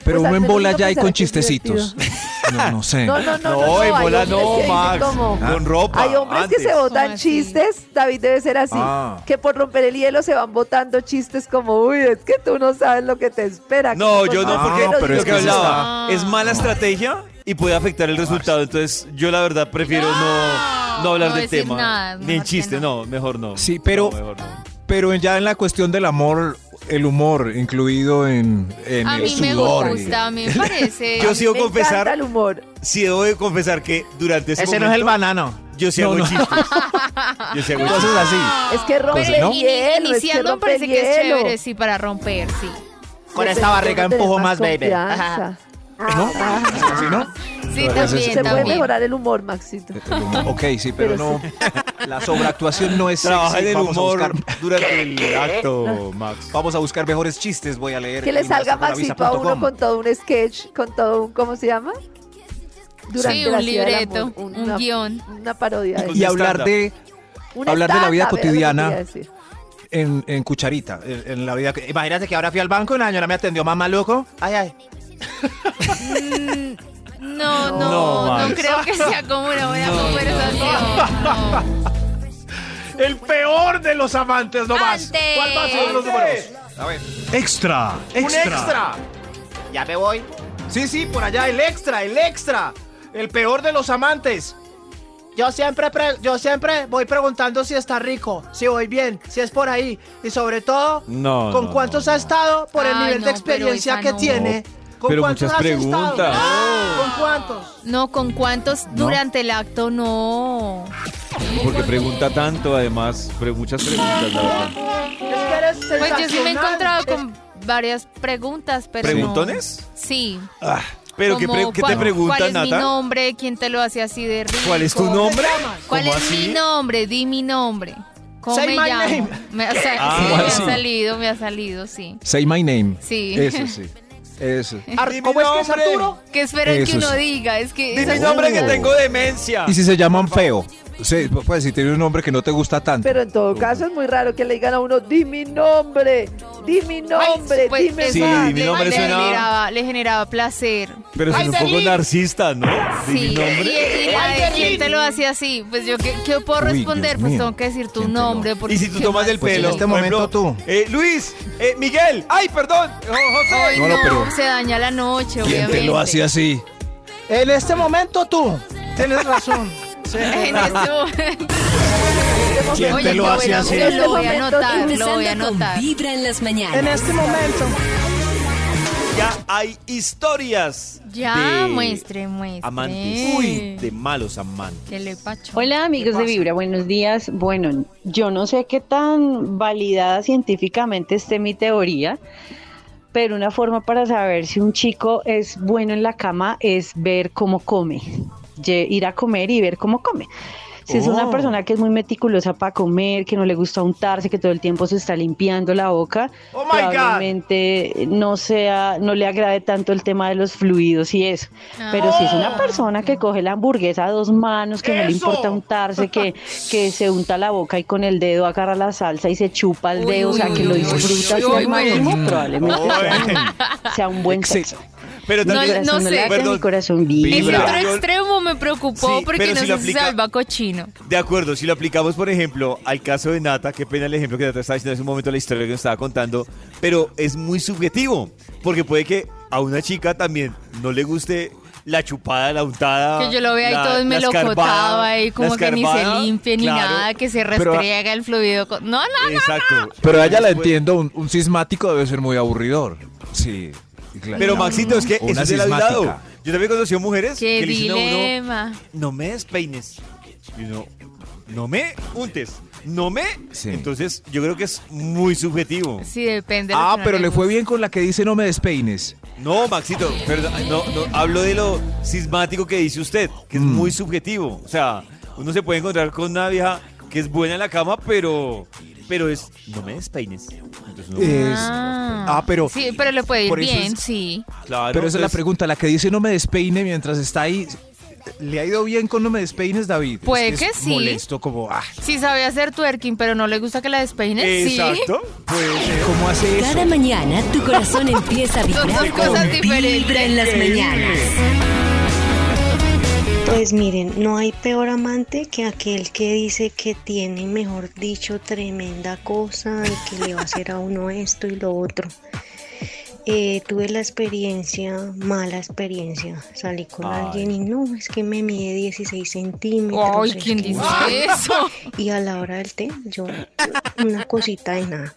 Pero Pues uno en bola ya hay pensará con chistecitos. No, no sé. No, no, no. No, no, en bola no, Max. como- Con ropa. Hay hombres que se botan chistes, David debe ser así, Ah. que por romper el hielo se van botando chistes como, uy, es que tú no sabes lo que te espera. No, que yo no, Ah, porque pero es que hablaba está- es mala estrategia y puede afectar el resultado. Entonces, yo la verdad prefiero no, no hablar no del tema. nada, ni en chiste, no. no. mejor no. Sí, pero- No, mejor no. Pero ya en la cuestión del amor, el humor incluido en, en A el mí me sudor. y- gusta, a mí me parece. Yo sí debo Me confesar, el humor. sí debo de confesar que durante ese, Ese no es el momento, banano. Yo sí No, hago no. chistes. Yo sí hago haces chistes. así. Es que rompe ini- hielo, es que iniciando me rompe parece el que es hielo. chévere, sí, para romper, sí. Con Me esta barriga empujo más, baby. ¿No? ¿Así no? Sí, ese es- también, Se puede mejorar el humor, Maxito. Ok, sí, pero, Pero no. La sobreactuación no es Trabaja en el Vamos humor buscar- durante el acto, Max. Vamos a buscar mejores chistes, voy a leer. Que le salga. Maxito a uno con todo un sketch, con todo un, ¿cómo se llama? Sí, la un libreto, amor, un guion. Una parodia de Y hablar de, Un hablar de la vida cotidiana. en, en cucharita, en, en la vida. Imagínate que ahora fui al banco y una señora me atendió más maluco. Ay, ay. No, no, No, no, creo que sea como una buena conversación. no. El peor de los amantes, no más. Antes. ¿Cuál va a ser los números? A ver. Extra, Un extra. extra. Ya me voy. Sí, sí, por allá, el extra, el extra. El peor de los amantes. Yo siempre, pre- yo siempre voy preguntando si está rico, si voy bien, si es por ahí. Y sobre todo, No, ¿con no, cuántos no, ha estado? Por el Ay, nivel no, de experiencia que no. tiene. ¿Con Pero cuántos muchas has estado? preguntas. ¿Con cuántos? No, ¿con cuántos durante el acto? No. Porque pregunta tanto, además, pre- muchas preguntas, la verdad. Es que eres Pues yo sí me he sensacional. encontrado con varias preguntas, pero no. ¿Preguntones? Sí. Ah, pero ¿qué, Como, pre- qué te ¿cuál- preguntan, ¿Cuál es mi Nata? nombre? ¿Quién te lo hace así de rico? ¿Cuál es tu nombre? ¿Cuál ¿Cómo es así? mi nombre? Di mi nombre. ¿Cómo Say me my llamo? name. Me, o sea, Ah, sí, me ¿cómo ha salido, me ha salido, sí. Say my name. Sí. Eso sí. Eso. Ar- ¿Cómo es que es. Arturo? ¿Qué esperan Eso que uno sí. diga? Es que Di mi es- nombre que tengo demencia. Y si se llaman feo. Sí, pues si tiene un nombre que no te gusta tanto. Pero en todo caso es muy raro que le digan a uno, di mi nombre, di mi nombre, Pues dime Sí, más. di mi le, nombre le suena- generaba, le generaba placer. Pero es Ay, un poco narcisista, ¿no? Di mi Sí, y, nombre. y la Ay, de Berlín. quién te lo hace así, pues yo qué, qué puedo responder, pues mío. tengo que decir tu ¿Quién te lo- nombre. porque Y si tú tomas más del Pues en pelo. este momento ejemplo, tú. eh, Luis, eh, Miguel. ¡Ay, perdón! Oh, José. Ay, No, no, no, pero- se daña la noche, ¿Quién obviamente. te lo hace así? En este momento tú. Tienes razón. Sí. En este momento. ¿Quién Oye, te lo hace así? Lo voy a momento, anotar, lo voy a anotar. Vibra en las mañanas. En este momento. Ya hay historias. Ya, de muestre, muestre. Amantes. Uy, de malos amantes. ¿Qué le pacho? Hola amigos de Vibra, buenos días. Bueno, yo no sé qué tan validada científicamente esté mi teoría, pero una forma para saber si un chico es bueno en la cama es ver cómo come, ir a comer y ver cómo come. Si es una Oh. persona que es muy meticulosa para comer, que no le gusta untarse, que todo el tiempo se está limpiando la boca, Oh my God. probablemente no sea, no le agrade tanto el tema de los fluidos y eso. Pero si es una persona que coge la hamburguesa a dos manos, que no le importa untarse, que, que se unta la boca y con el dedo agarra la salsa y se chupa el Uy, dedo, o sea, uy, que lo uy, disfruta uy, uy, uy. probablemente sea, sea un buen sexo. Pero No, también, no Corazón sé. mi Perdón. corazón Ese vibra. otro extremo me preocupó Sí, porque no si aplica- salva cochino. De acuerdo, si lo aplicamos, por ejemplo, al caso de Nata, qué pena el ejemplo que Nata estaba diciendo en ese momento, la historia que nos estaba contando, pero es muy subjetivo, porque puede que a una chica también no le guste la chupada, la untada. Que yo lo vea ahí la- todo melocotado ahí, como que ni se limpie ni claro. nada, que se Pero- restriega el fluido. con- No, no, no. Exacto. Pero a ella la entiendo, un, un sismático debe ser muy aburridor. Sí. claro. Pero Maxito, es que Una eso es de lado y sismática. lado. Yo también conocí a mujeres Qué que le dicen a uno, dilema. no me despeines. Y uno, no me untes, no me... Sí. Entonces, yo creo que es muy subjetivo. Sí, depende. de Ah, pero le fue bien con la que dice no me despeines. No, Maxito, perdón, no, no, hablo de lo sismático que dice usted, que es Mm. muy subjetivo. O sea, uno se puede encontrar con una vieja que es buena en la cama, pero, pero es, no me despeines. Entonces, no, Es- Ah, ah, pero- Sí, pero le puede ir bien, es- sí. claro, Pero esa es la pregunta, la que dice no me despeine mientras está ahí. ¿Le ha ido bien con no me despeines, David? Puede Es que es sí. Molesto como, ah, Sí sabe hacer twerking, pero no le gusta que la despeines, sí. Exacto. ¿cómo hace eso? Cada mañana tu corazón empieza a Son vibrar dos cosas con diferentes. Vibra en las mañanas. Pues miren, no hay peor amante que aquel que dice que tiene, mejor dicho, tremenda cosa y que le va a hacer a uno esto y lo otro. Eh, tuve la experiencia, mala experiencia. Salí con Ay. alguien y no, es que me mide 16 centímetros. Ay, es ¿quién que- dice eso? Y a la hora del té, yo, una cosita de nada.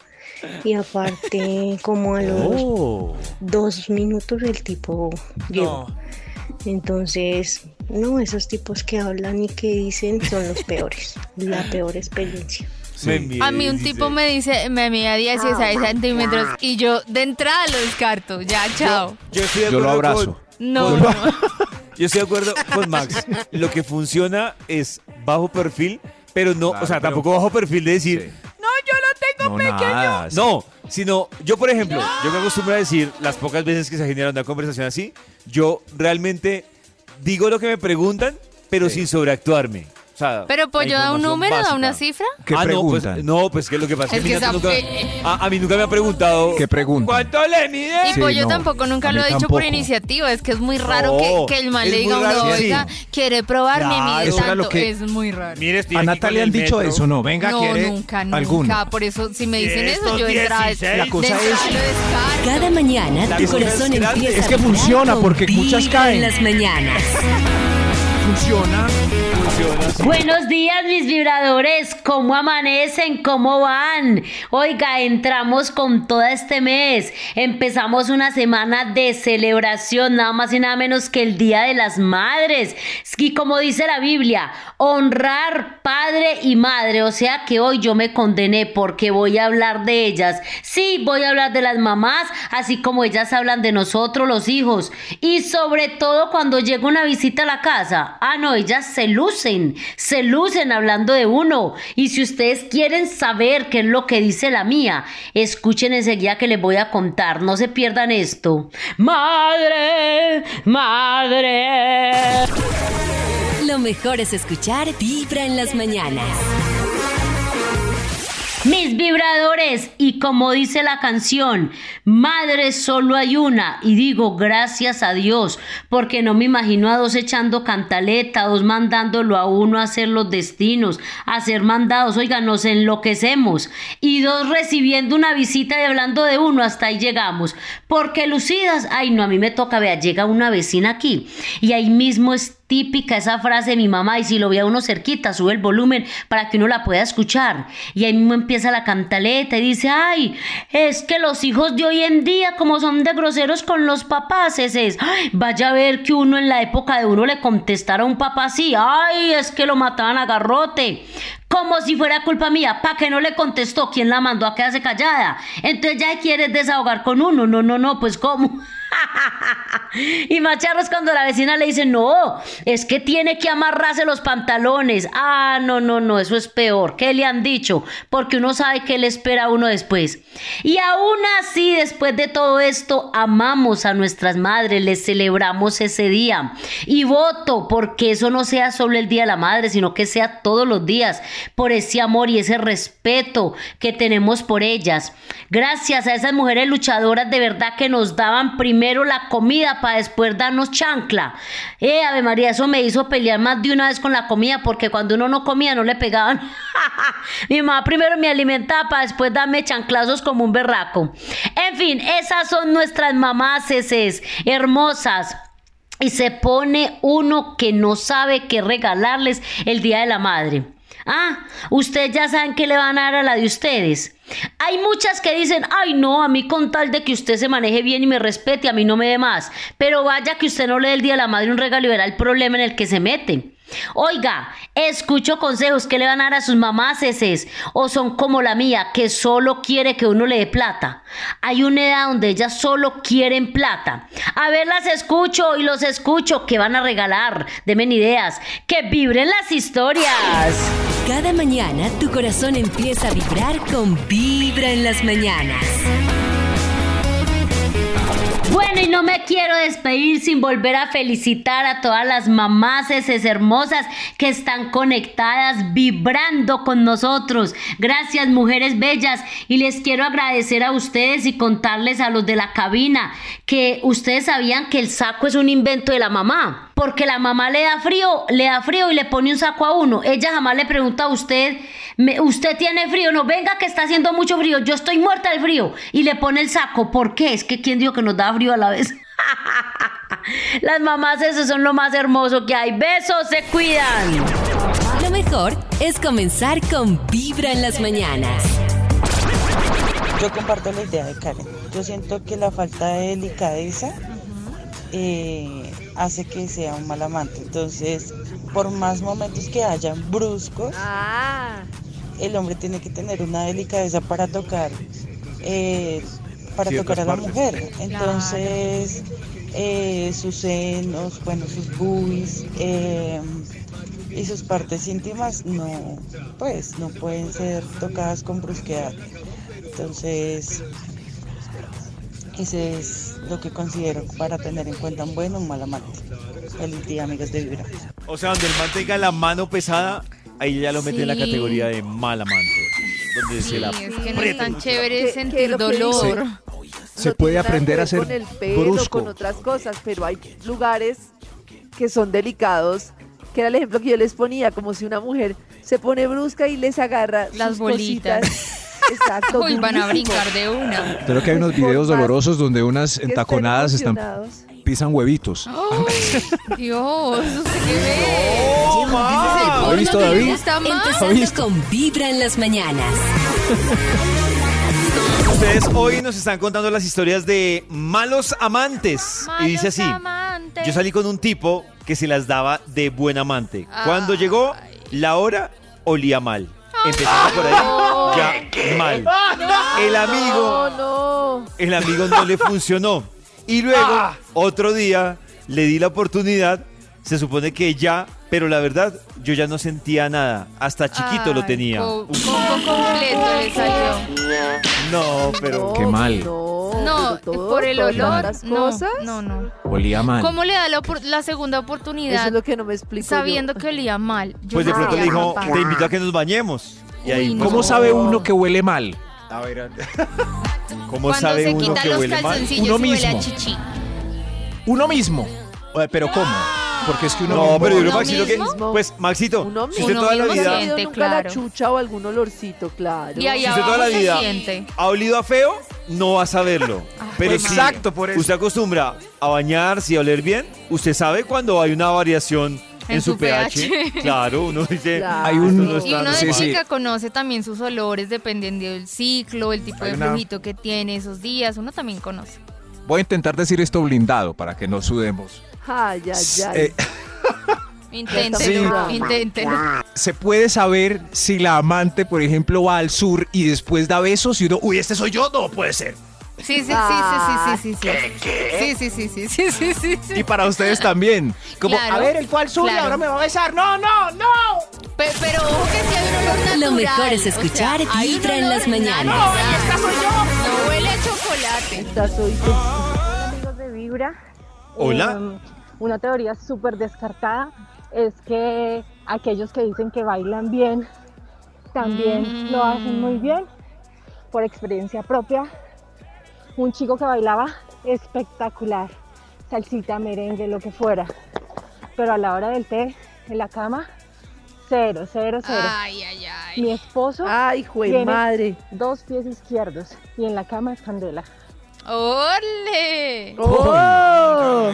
Y aparte, como a los Oh. dos minutos el tipo llegó. Entonces, no, esos tipos que hablan y que dicen son los peores. La peor experiencia. A mí un tipo me dice, me mide 16 centímetros y yo de entrada lo descarto. Ya, chao. Yo, estoy de Yo lo abrazo. con- No, con- no. Yo estoy de acuerdo con Max. Lo que funciona es bajo perfil, pero no, o sea, pero- tampoco bajo perfil de decir, No, yo lo tengo No, pequeño. nada. no, sino yo, por ejemplo, yo me acostumbro a decir las pocas veces que se genera una conversación así, yo realmente digo lo que me preguntan, pero sin sobreactuarme. Sea, Pero pollo da un número, da una cifra. ¿Qué ah, no, pues, no, pues que lo que pasa es Es que, nunca, a, a mí nunca me ha preguntado ¿Qué preguntan? ¿Cuánto le mide? Y Sí, pollo no, tampoco nunca lo ha dicho por iniciativa. Es que es muy raro No, que, que el es le diga uno, sí. oiga, quiere probar mi Claro. mide Eso era tanto. que- Es muy raro. Mire, A Natalia han dicho metro. eso, ¿no? Venga, no, ¿quiere nunca, nunca. Por eso, si me dicen ¿Y eso, yo 16? La cosa es-. Cada mañana tu corazón empieza Es que funciona, porque muchas caen. en las mañanas. Funciona. Buenos días mis vibradores, ¿cómo amanecen? ¿Cómo van? Oiga, entramos con todo este mes, empezamos una semana de celebración, nada más y nada menos que el Día de las Madres. Y como dice la Biblia, honrar padre y madre, o sea que hoy yo me condené porque voy a hablar de ellas. Sí, voy a hablar de las mamás, así como ellas hablan de nosotros los hijos. Y sobre todo cuando llega una visita a la casa. Ah, no, ellas se lucen, se lucen hablando de uno. Y si ustedes quieren saber qué es lo que dice la mía, escuchen enseguida que les voy a contar. No se pierdan esto. Madre, madre. Lo mejor es escuchar Vibra en las mañanas. Mis vibradores, y como dice la canción, madre solo hay una, y digo gracias a Dios, porque no me imagino a dos echando cantaleta, dos mandándolo a uno a hacer los destinos, a ser mandados, oiga, nos enloquecemos, y dos recibiendo una visita y hablando de uno, hasta ahí llegamos, porque lucidas, ay no, a mí me toca, vea, llega una vecina aquí, y ahí mismo es típica esa frase de mi mamá y si lo ve a uno cerquita, sube el volumen para que uno la pueda escuchar. Y ahí mismo empieza la cantaleta y dice, ay, es que los hijos de hoy en día como son de groseros con los papás, ese es, ay, vaya a ver que uno en la época de uno le contestara a un papá así, ay, es que lo mataban a garrote. Como si fuera culpa mía, ¿para qué no le contestó? ¿Quién la mandó a quedarse callada? Entonces ya quieres desahogar con uno. No, no, no, pues ¿cómo? y macharros cuando la vecina le dice, no, es que tiene que amarrarse los pantalones. Ah, no, no, no, eso es peor. ¿Qué le han dicho? Porque uno sabe qué le espera a uno después. Y aún así, después de todo esto, amamos a nuestras madres, les celebramos ese día. Y voto porque eso no sea solo el Día de la Madre, sino que sea todos los días, por ese amor y ese respeto que tenemos por ellas. Gracias a esas mujeres luchadoras de verdad que nos daban primero la comida para después darnos chancla. Eh, Ave María, eso me hizo pelear más de una vez con la comida porque cuando uno no comía no le pegaban. Mi mamá primero me alimentaba para después darme chanclazos como un berraco. En fin, esas son nuestras mamás, eses, hermosas. Y se pone uno que no sabe qué regalarles el Día de la Madre. Ah, ustedes ya saben que le van a dar a la de ustedes. Hay muchas que dicen, ay no, a mí con tal de que usted se maneje bien y me respete, a mí no me dé más. Pero vaya que usted no le dé el Día de la Madre un regalo y verá el problema en el que se mete. Oiga, escucho consejos que le van a dar a sus mamás eses, o son como la mía, que solo quiere que uno le dé plata. Hay una edad donde ellas solo quieren plata. A ver, las escucho y los escucho. que van a regalar? Denme ideas. Que vibren las historias. Cada mañana tu corazón empieza a vibrar con Vibra en las mañanas. Bueno, y no me quiero despedir sin volver a felicitar a todas las mamás esas hermosas que están conectadas, vibrando con nosotros. Gracias, mujeres bellas. Y les quiero agradecer a ustedes y contarles a los de la cabina que ustedes sabían que el saco es un invento de la mamá. porque la mamá le da frío, le da frío y le pone un saco a uno. Ella jamás le pregunta a usted, "Me- ¿usted tiene frío? No, venga que está haciendo mucho frío, yo estoy muerta de frío. Y le pone el saco. ¿Por qué? Es que ¿quién dijo que nos da frío a la Las mamás, eso son lo más hermoso que hay. Besos, se cuidan. Lo mejor es comenzar con Vibra en las mañanas. Yo comparto la idea de Karen. Yo siento que la falta de delicadeza eh, hace que sea un mal amante. Entonces, por más momentos que hayan bruscos, el hombre tiene que tener una delicadeza para tocar, eh, para tocar a la partes. mujer. Entonces, eh, sus senos, bueno, sus boobies eh, y sus partes íntimas no, pues, no pueden ser tocadas con brusquedad. Entonces, ese es lo que considero para tener en cuenta un buen o un mal amante. Feliz día, amigas de Vibra. O sea, donde el man tenga la mano pesada, ahí ya lo mete en la categoría de mal amante. Donde se la es que no es aprieta. tan chévere sentir dolor. Se no puede aprender a ser con el pelo, brusco. con otras cosas, pero hay lugares que son delicados, que era el ejemplo que yo les ponía, como si una mujer se pone brusca y les agarra Las sus bolitas. cositas. Exacto. Uy, van a brincar de una. Creo que hay unos videos dolorosos donde unas entaconadas están pisan huevitos. Dios, ¿usted qué ve? ma. ¿Lo ha visto, ¿No David? Empezando con Vibra en las mañanas. Ustedes hoy nos están contando las historias de malos amantes. y dice así. amantes. Yo salí con un tipo que se las daba de buen amante. Cuando llegó, la hora olía mal. Empezando por ahí, ya mal. El amigo, No, no. el amigo no le funcionó. Y luego, otro día, le di la oportunidad. Se supone que ya, pero la verdad, yo ya no sentía nada. Hasta chiquito lo Ay, tenía. co- Combo completo le salió. No, pero. Qué mal. No, todo, por el olor. tantas No, cosas. no, no. Olía mal. ¿Cómo le da la, la segunda oportunidad? Eso es lo que no me explico. Sabiendo que olía mal. Yo Pues de pronto le dijo, te invito a que nos bañemos. Y ahí, Uy, ¿Cómo sabe uno que huele mal? A ver, ¿cómo Cuando sabe se uno que los huele mal? Uno y huele a mismo. chichi. uno mismo. Pero ¿cómo? Porque es que uno No, mismo- pero yo creo, ¿Uno Maxito, que. mismo? Pues, Maxito, Uno si usted toda la Uno ¿No vida. siente, nunca la claro. chucha o algún olorcito, claro. Y ahí Si usted toda la vida siente. ha olido a feo, no va a saberlo. Pero pues exacto, por eso. usted acostumbra a bañarse y a oler bien, usted sabe cuando hay una variación en, En su su pH. pH. Claro, uno dice. Claro. Hay un- "Esto no Y uno de normal". Sí, sí. chica conoce también sus olores dependiendo del ciclo, el tipo Hay de una- flujito que tiene esos días. Uno también conoce. Voy a intentar decir esto blindado para que no sudemos. Ay, ay, ay. Eh, Inténtelo, Sí. se puede saber si la amante, por ejemplo, va al sur y después da besos y uno, uy, este soy yo, no puede ser. Sí, sí, sí, Ah, sí, sí, sí, sí. Sí, sí, sí, sí, sí, sí, sí, sí. Y para ustedes también. Como, Claro. a ver, él fue al sur y Claro. ahora me va a besar. No, no, no. Pe- Pero ojo que si hay un olor natural. Lo mejor es o sea, escuchar hay un Vibra en las mañanas. natural. No huele a chocolate. Esta soy yo. Hola amigos de Vibra. Hola. Eh, una teoría súper descartada es que aquellos que dicen que bailan bien también Mm. lo hacen muy bien. Por experiencia propia, un chico que bailaba espectacular, salsita, merengue, lo que fuera. Pero a la hora del té, en la cama, cero, cero, cero. Ay, ay, ay. Mi esposo Ay, tiene madre. dos pies izquierdos y en la cama es candela. ¡Ole! ¡Oh!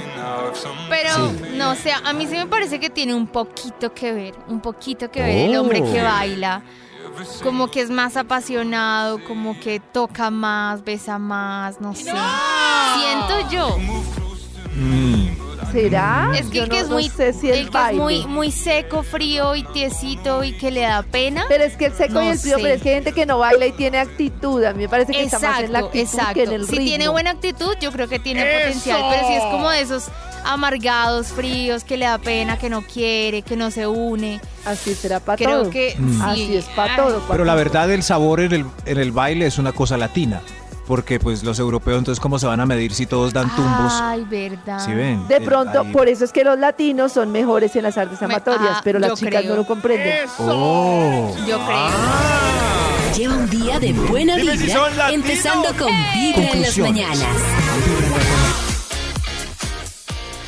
Pero, no sé, a mí sí me parece que tiene un poquito que ver, un poquito que ver el hombre que Oh. baila. Como que es más apasionado, como que toca más, besa más, no sé. Siento yo. ¿Será? Es que Yo el que no- es no muy, sé si el el que es muy, muy seco, frío y tiesito y que le da pena. Pero es que el seco y No el frío, sé. pero es que hay gente que no baila y tiene actitud. A mí me parece que está más en la Exacto, actitud exacto. que en el si ritmo. tiene buena actitud, yo creo que tiene ¡Eso! potencial. Pero si es como de esos amargados, fríos, que le da pena, que no quiere, que no se une. Así será para Creo todo. que Mm. sí. Así es para todo. Pero la verdad, el sabor en el, en el baile es una cosa latina. Porque pues los europeos, entonces, ¿cómo se van a medir si todos dan tumbos? Ay, verdad. ¿Sí ven? De Eh, pronto, ahí- por eso es que los latinos son mejores en las artes amatorias, ah, pero las chicas creo. no lo comprenden. Oh. Yo creo. Lleva un día de buena Dime si vibra, son latinos. empezando con Vibra en las mañanas.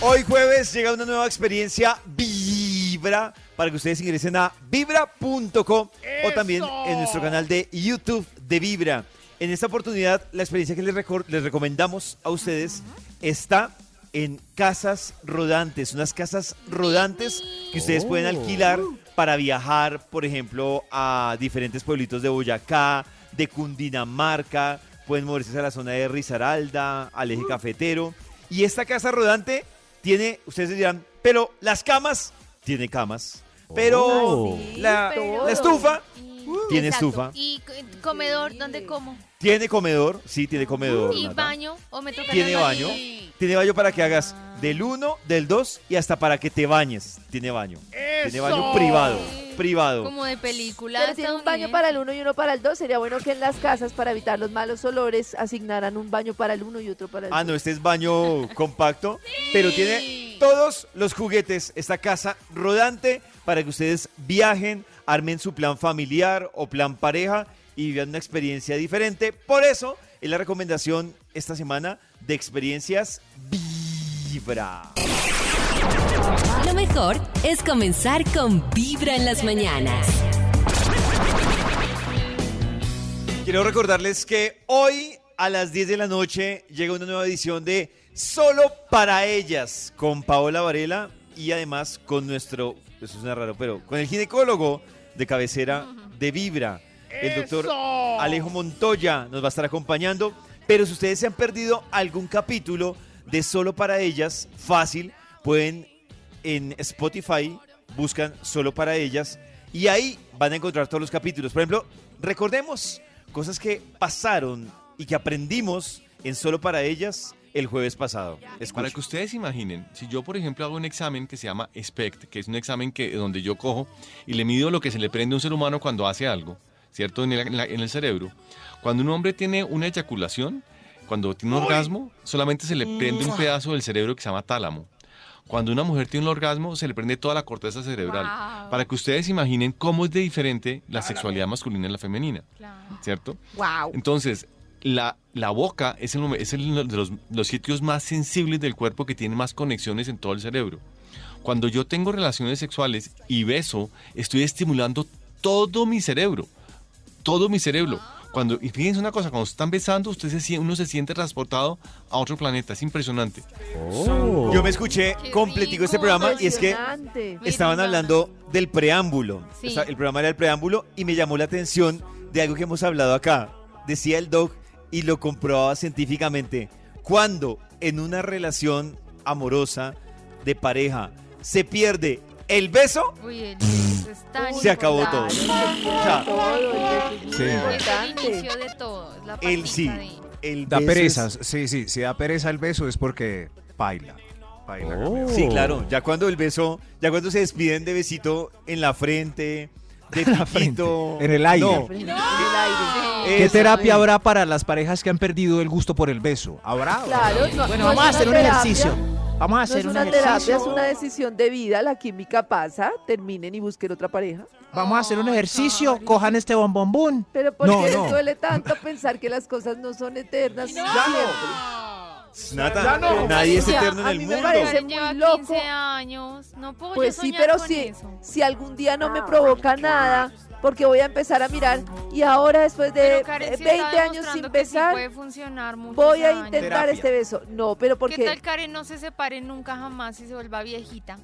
Hoy jueves llega una nueva experiencia Vibra para que ustedes ingresen a vibra.com o también en nuestro canal de YouTube de Vibra. En esta oportunidad, la experiencia que les, recomendamos a ustedes está en casas rodantes, unas casas rodantes que ustedes pueden Oh. alquilar para viajar, por ejemplo, a diferentes pueblitos de Boyacá, de Cundinamarca, pueden moverse a la zona de Risaralda, al eje cafetero. Y esta casa rodante tiene, ustedes dirán, pero las camas, tiene camas. Pero Oh. la, pero- la estufa, tiene Exacto. estufa. ¿Y comedor dónde como? Tiene comedor, sí, tiene comedor. ¿Y Nata. baño? ¿O me toca Tiene baño. Tiene baño para que hagas del 1, del 2 y hasta para que te bañes. Tiene baño. Tiene baño privado. Privado. Como de película. Pero tiene un baño para el uno y uno para el dos. Sería bueno que en las casas, para evitar los malos olores, asignaran un baño para el uno y otro para el Ah, dos. no, este es baño compacto, pero tiene todos los juguetes, esta casa rodante para que ustedes viajen, armen su plan familiar o plan pareja y vivan una experiencia diferente. Por eso es la recomendación esta semana de experiencias Vibra. Lo mejor es comenzar con Vibra en las mañanas. Quiero recordarles que hoy a las 10 de la noche llega una nueva edición de Solo para ellas con Paola Varela y además con nuestro, eso suena raro, pero con el ginecólogo de cabecera de Vibra, el doctor ¡Eso! Alejo Montoya nos va a estar acompañando. Pero si ustedes se han perdido algún capítulo de Solo para ellas, fácil, pueden en Spotify buscan Solo para ellas y ahí van a encontrar todos los capítulos. Por ejemplo, recordemos cosas que pasaron y que aprendimos en Solo para ellas el jueves pasado. Para que ustedes imaginen, si yo, por ejemplo, hago un examen que se llama SPECT, que es un examen que, donde yo cojo y le mido lo que se le prende a un ser humano cuando hace algo, ¿cierto? En el, en la- en el cerebro. Cuando un hombre tiene una eyaculación, cuando tiene un orgasmo, solamente se le prende un pedazo del cerebro que se llama tálamo. Cuando una mujer tiene un orgasmo, se le prende toda la corteza cerebral. Wow. Para que ustedes imaginen cómo es de diferente la sexualidad masculina y la femenina. ¿Cierto? Wow. Entonces, la, la boca es, el, es el de los, los sitios más sensibles del cuerpo que tiene más conexiones en todo el cerebro. Cuando yo tengo relaciones sexuales y beso, estoy estimulando todo mi cerebro. Todo mi cerebro. Cuando, y fíjense una cosa, cuando se están besando, usted se, uno se siente transportado a otro planeta. Es impresionante. Yo me escuché completico este programa y es que estaban hablando del preámbulo. Sí. El programa era el preámbulo y me llamó la atención de algo que hemos hablado acá. Decía el doc y lo comprobaba científicamente. Cuando en una relación amorosa de pareja se pierde el beso, Uy, el beso es tan se acabó todo. O sea, Sí. Es el inicio de todo. Es la el patica sí, de- el Da beso pereza, es- sí, sí, si da pereza el beso es porque baila. Sí, claro. Ya cuando el beso, ya cuando se despiden de besito en la frente, de piquito. En el aire. No. ¿Qué Eso. terapia habrá para las parejas que han perdido el gusto por el beso? ¿Habrá? Claro, no- Bueno, no vamos a es hacer un terapia, ejercicio. Vamos a no hacer es un una ejercicio. terapia, es una decisión de vida. La química pasa, terminen y busquen otra pareja. Vamos a hacer un ejercicio. Cojan este bombombón. Pero ¿por No, qué no. les duele tanto pensar que las cosas no son eternas siempre? Nata, Ya no. nadie es O sea, eterno en a el mí me mundo. parece muy loco. 15 años. No puedo Pues yo sí, pero con si, eso. si algún día no me provoca nada, porque voy a empezar a mirar y ahora después de Karen eh, sí 20 está años sin sí besar, puede funcionar muchos voy a intentar Terapia. este beso. No, pero ¿Qué porque tal Karen no se separe nunca jamás y se vuelva viejita?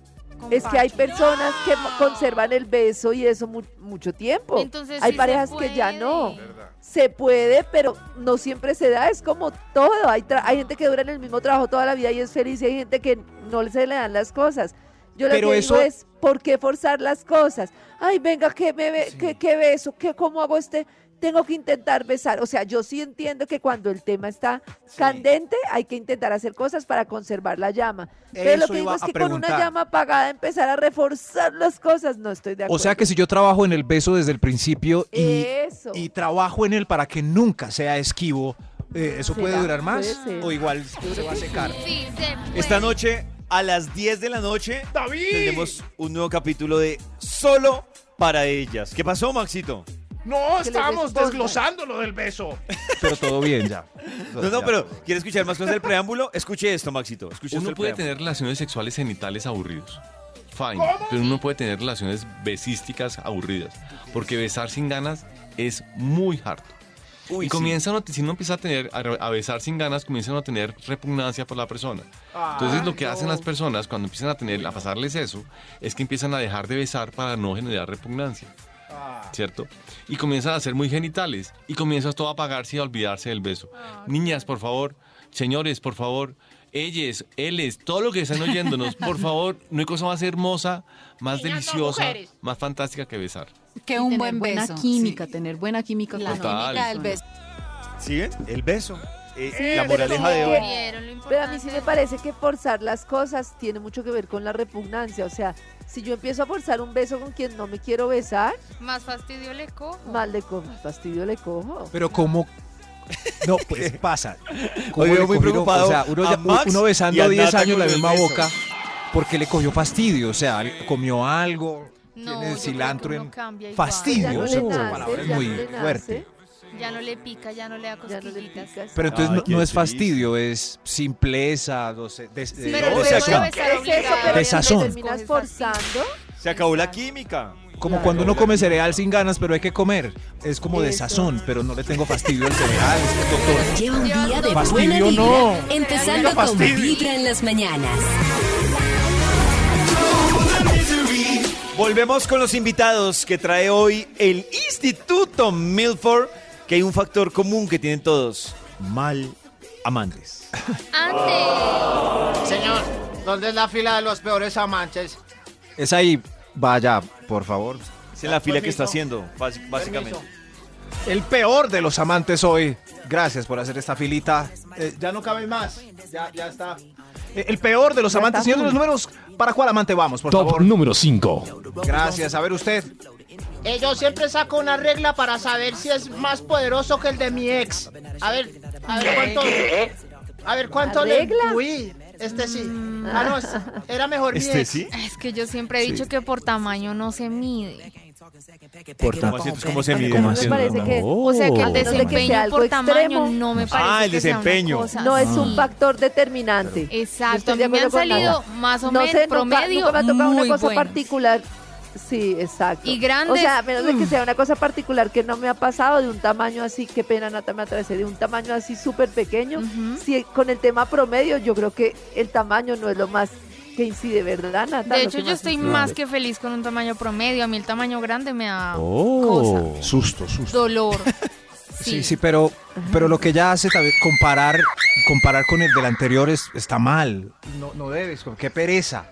es que hay personas que conservan el beso y eso mu- mucho tiempo. Entonces hay sí parejas que ya no. Se puede, pero no siempre se da, es como todo. Hay, tra- hay gente que dura en el mismo trabajo toda la vida y es feliz y hay gente que no se le dan las cosas. Yo lo Pero que eso- digo es, ¿por qué forzar las cosas? Ay, venga, ¿qué, me be- qué, qué beso? ¿Qué, ¿Cómo hago este? Tengo que intentar besar. O sea, yo sí entiendo que cuando el tema está candente hay que intentar hacer cosas para conservar la llama. Pero lo que digo es que con una llama apagada empezar a reforzar las cosas, no estoy de acuerdo. O sea que si yo trabajo en el beso desde el principio y, Eso. y trabajo en él para que nunca sea esquivo, eh, ¿eso puede durar más? Puede. ¿O igual se va a secar? Sí. Esta noche, a las 10 de la noche, tenemos un nuevo capítulo de Solo para ellas. ¿Qué pasó, Maxito? No, estábamos desglosando lo del beso. Pero todo bien ya. No, no, pero ¿quiere escuchar más cosas del preámbulo? Escuche esto, Maxito. Escuche Uno puede preámbulo. tener relaciones sexuales genitales aburridos. Fine. Pero uno puede tener relaciones besísticas aburridas. Porque besar sin ganas es muy harto. Y comienza uno, si uno empieza a tener a, a besar sin ganas, comienza uno a tener repugnancia por la persona. Entonces lo que hacen las personas cuando empiezan a tener a pasarles eso es que empiezan a dejar de besar para no generar repugnancia. ¿Cierto? Y comienzan a ser muy genitales. Y comienzas todo a apagarse y a olvidarse del beso. Niñas, por favor. Señores, por favor. Ellos, éles, todo lo que están oyéndonos, por favor, no hay cosa más hermosa, más Niñas, deliciosa, más fantástica que besar. Que un buen buena beso. química, tener buena química La química del beso. ¿Siguen? El beso. Eh, Sí, la moraleja de hoy. Pero a mí sí me parece que forzar las cosas tiene mucho que ver con la repugnancia. O sea, si yo empiezo a forzar un beso con quien no me quiero besar, Más fastidio le cojo. mal le cojo, fastidio le cojo. Pero como... No, pues pasa. Veo muy cogieron? preocupado O sea, uno, ya- Max uno besando a 10 Nata años la misma beso. boca porque le cogió fastidio. O sea, comió algo, No, tiene cilantro en... igual. Fastidio, no esa le palabra es muy no le fuerte. Ya no le pica, ya no le da cosquillitas. Pero entonces Ay, no, no es fastidio, es simplesa, no sé, des- Sí, de- Pero de luego sazón. de besar Es eso, obligado, pero De si sazón. le terminas forzando, Se acabó la química. Como cuando uno come cereal sin ganas, pero hay que comer. Es como de sazón, pero no le tengo fastidio al cereal, doctor. Lleva un día de Fastidio buena vibra, no. empezando con. Vibra en las mañanas. Volvemos con los invitados que trae hoy el Instituto Milford, que hay un factor común que tienen todos, mal amantes. Antes. Señor, ¿dónde es la fila de los peores amantes? Es ahí, vaya, por favor. Es en la fila que está haciendo, básicamente. El peor de los amantes hoy. Gracias por hacer esta filita. Eh, ya no cabe más. Ya, ya está. Eh, el peor de los Ya amantes. Señor de los números, ¿para cuál amante vamos, por Top favor? número 5. Gracias. A ver usted. Eh, yo siempre saco una regla para saber si es más poderoso que el de mi ex. A ver, a ver cuánto. A ver cuánto ¿La le. regla? Uy, este sí. Ah, no, es- era mejor mi Este ex. sí. Es que yo siempre he dicho que por tamaño no se mide. Por ¿Cómo así? ¿Cómo se mide? así? me parece que O sea que el que desempeño algo por tamaño extremo. no me parece Ah, el que sea una desempeño. cosa no es un así. factor determinante. Exacto, a mí me han salido más o No menos sé, nunca- promedio nunca me ha tocado muy una cosa buenos. particular. Sí, exacto. Y grandes, O sea, a menos de que mm. sea una cosa particular que no me ha pasado de un tamaño así, qué pena Nata me atravesé, de un tamaño así súper pequeño. Si con el tema promedio, yo creo que el tamaño no es lo más que incide, ¿verdad, Nata? De hecho, yo más estoy incide. más que feliz con un tamaño promedio. A mí el tamaño grande me da Oh. Susto, susto. dolor. Sí, sí, pero, pero lo que ella hace también, comparar, comparar con el del anterior es, está mal. No, no debes, qué pereza.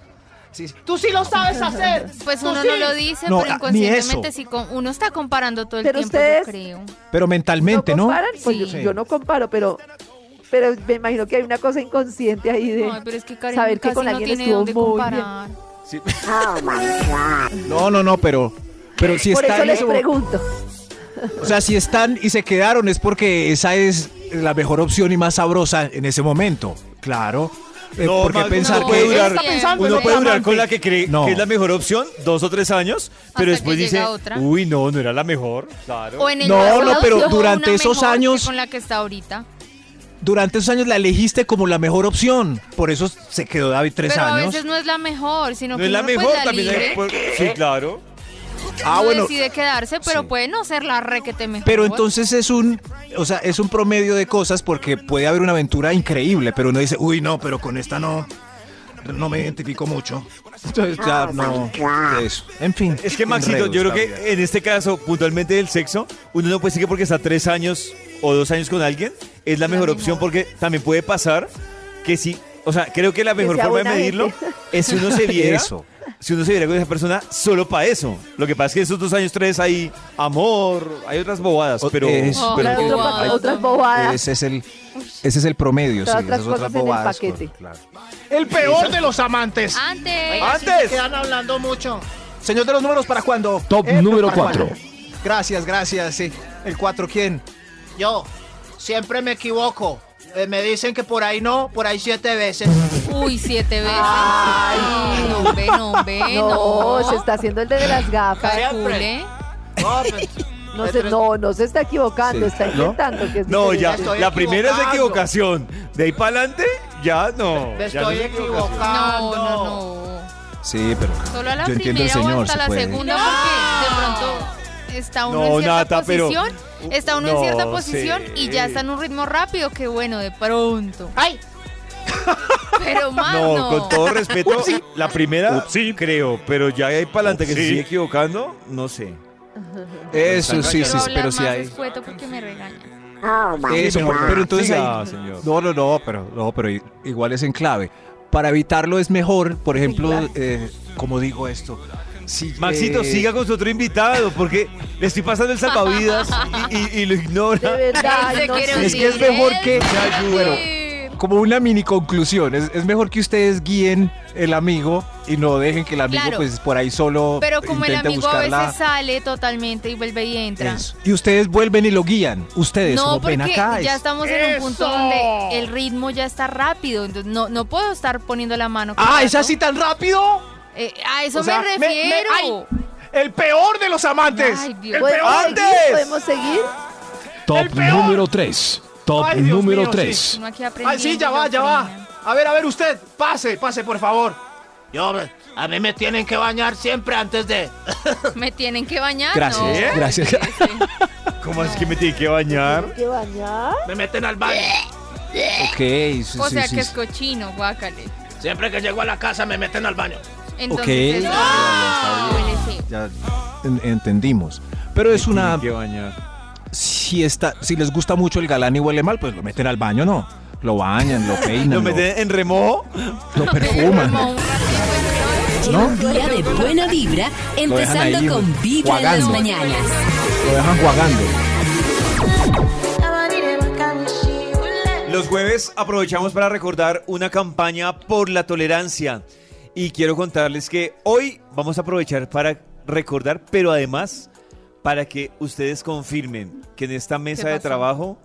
Sí, sí. Tú sí lo sabes hacer. Pues uno sí. no lo dice, No, pero ah, ni inconscientemente eso. sí, uno está comparando todo el Pero tiempo, ustedes- yo creo. Pero mentalmente, ¿no? comparan? Pues Sí. yo, yo no comparo, pero, pero me imagino que hay una cosa inconsciente ahí de Ay, pero es que Karen saber que con no alguien tiene estuvo dónde muy comparar. No, no, no, pero, pero si Por están, eso les pregunto. o sea, si están y se quedaron es porque esa es la mejor opción y más sabrosa en ese momento. Claro. Eh, No, porque pensar puede que durar, Está pensando uno puede durar con la que cree No. que es la mejor opción dos o tres años, pero después dice, otra. uy, no, no era la mejor. Claro. O en el No, no, pero durante esos años- con la que está ahorita. Durante esos años la elegiste como la mejor opción. Por eso se quedó David tres pero a años. veces no es la mejor, sino no que es la uno, pues, mejor, la también hay- libre, por- Sí, claro. Ah, uno bueno. decide quedarse, pero Sí. puede no ser la requete mejor. Pero entonces es un, o sea, es un promedio de cosas porque puede haber una aventura increíble, pero uno dice, uy, no, pero con esta no, no me identifico mucho. Entonces ya no, eso. En fin. Es que Maxito, yo creo que en este caso, puntualmente del sexo, uno no puede decir que porque está tres años o dos años con alguien, es la mejor opción porque también puede pasar que sí, o sea, creo que la mejor forma de medirlo gente. es si uno se viera, Eso. Si uno se viera con esa persona solo para eso. Lo que pasa es que esos dos años, tres hay amor, hay otras bobadas, pero, eso. pero- Claro, otro pa- Ay, otras bobadas. Ese es el, ese es el promedio, sí, otras esas otras cosas en el bobadas. paquete. con- claro. El peor de los amantes. Antes. Oiga, sí Antes. se quedan hablando mucho. Señor de los números, ¿para cuándo? Top Eh, número ¿para 4. cuándo? Gracias, gracias, sí. El 4, ¿quién? Yo siempre me equivoco. Eh, me dicen que por ahí no, por ahí siete veces. Uy, siete veces. Ay. No, hombre, no, hombre, No, no. se está haciendo el de las gafas. Calcule. No, pues, No, se, no, no se está equivocando, Sí. está ¿No? intentando que es No, ya, la primera es equivocación. De ahí para adelante, ya no. Me ya no estoy es equivocación. equivocando. No, no, no. Sí, pero Solo a la yo entiendo el primera o señor. hasta se la puede. segunda porque de pronto está uno No, en cierta Nata, pero- posición, está uno en cierta posición y ya está en un ritmo rápido que bueno, de pronto. ¡Ay! Pero más No, con todo respeto, la primera creo, pero ya ahí para adelante que se Upsi. sigue equivocando, no sé. Eso sí, sí, pero sí hay. escueto porque me regañan. Eso, pero, pero entonces siga, ahí- señor. no, no, no, pero no, pero igual es en clave. Para evitarlo es mejor, por ejemplo, eh, como digo esto, Maxito, eh, siga con su otro invitado, porque le estoy pasando el salvavidas y, y- y lo ignora. De verdad, no sé. es que es mejor que ayuda. bueno, como una mini conclusión, es, es mejor que ustedes guíen el amigo y no dejen que el amigo Claro. pues por ahí solo Pero como el amigo a buscarla. veces sale totalmente y vuelve y entra. Eso. Y ustedes vuelven y lo guían. Ustedes, No, como porque ven acá. ya es- estamos en un punto donde el ritmo ya está rápido. Entonces no, no puedo estar poniendo la mano. Ah, ¿es así tan rápido? Eh, a eso O sea, me me- me- refiero. ay, El peor de los amantes. Ay, Dios. el ¿Podemos peor. seguir? ¿Podemos seguir? Top número 3. Top Ay, número mío, 3. Uno aquí Ay, sí, ya va, ya va. A ver, a ver, usted, pase, pase, por favor. Yo, a mí me tienen que bañar siempre antes de... Me tienen que bañar. Gracias, no. ¿Eh? gracias. Sí. ¿Cómo es que me tiene que bañar? ¿Qué bañar? Me meten al baño. Ok, sí, O sea sí, que sí. es cochino, guácale. Siempre que llego a la casa me meten al baño. Entonces Ok. eso Ya, entendimos. Pero es una. Tiene que bañar. Si, está, si les gusta mucho el galán y huele mal, pues lo meten al baño, ¿no? Lo bañan, lo peinan, ¿Lo lo, meten en remojo? lo perfuman. ¿No? un día de buena vibra, empezando ahí, con Vibra en las mañanas. Lo dejan jugando. Los jueves aprovechamos para recordar una campaña por la tolerancia. Y quiero contarles que hoy vamos a aprovechar para recordar, pero además para que ustedes confirmen que en esta mesa de trabajo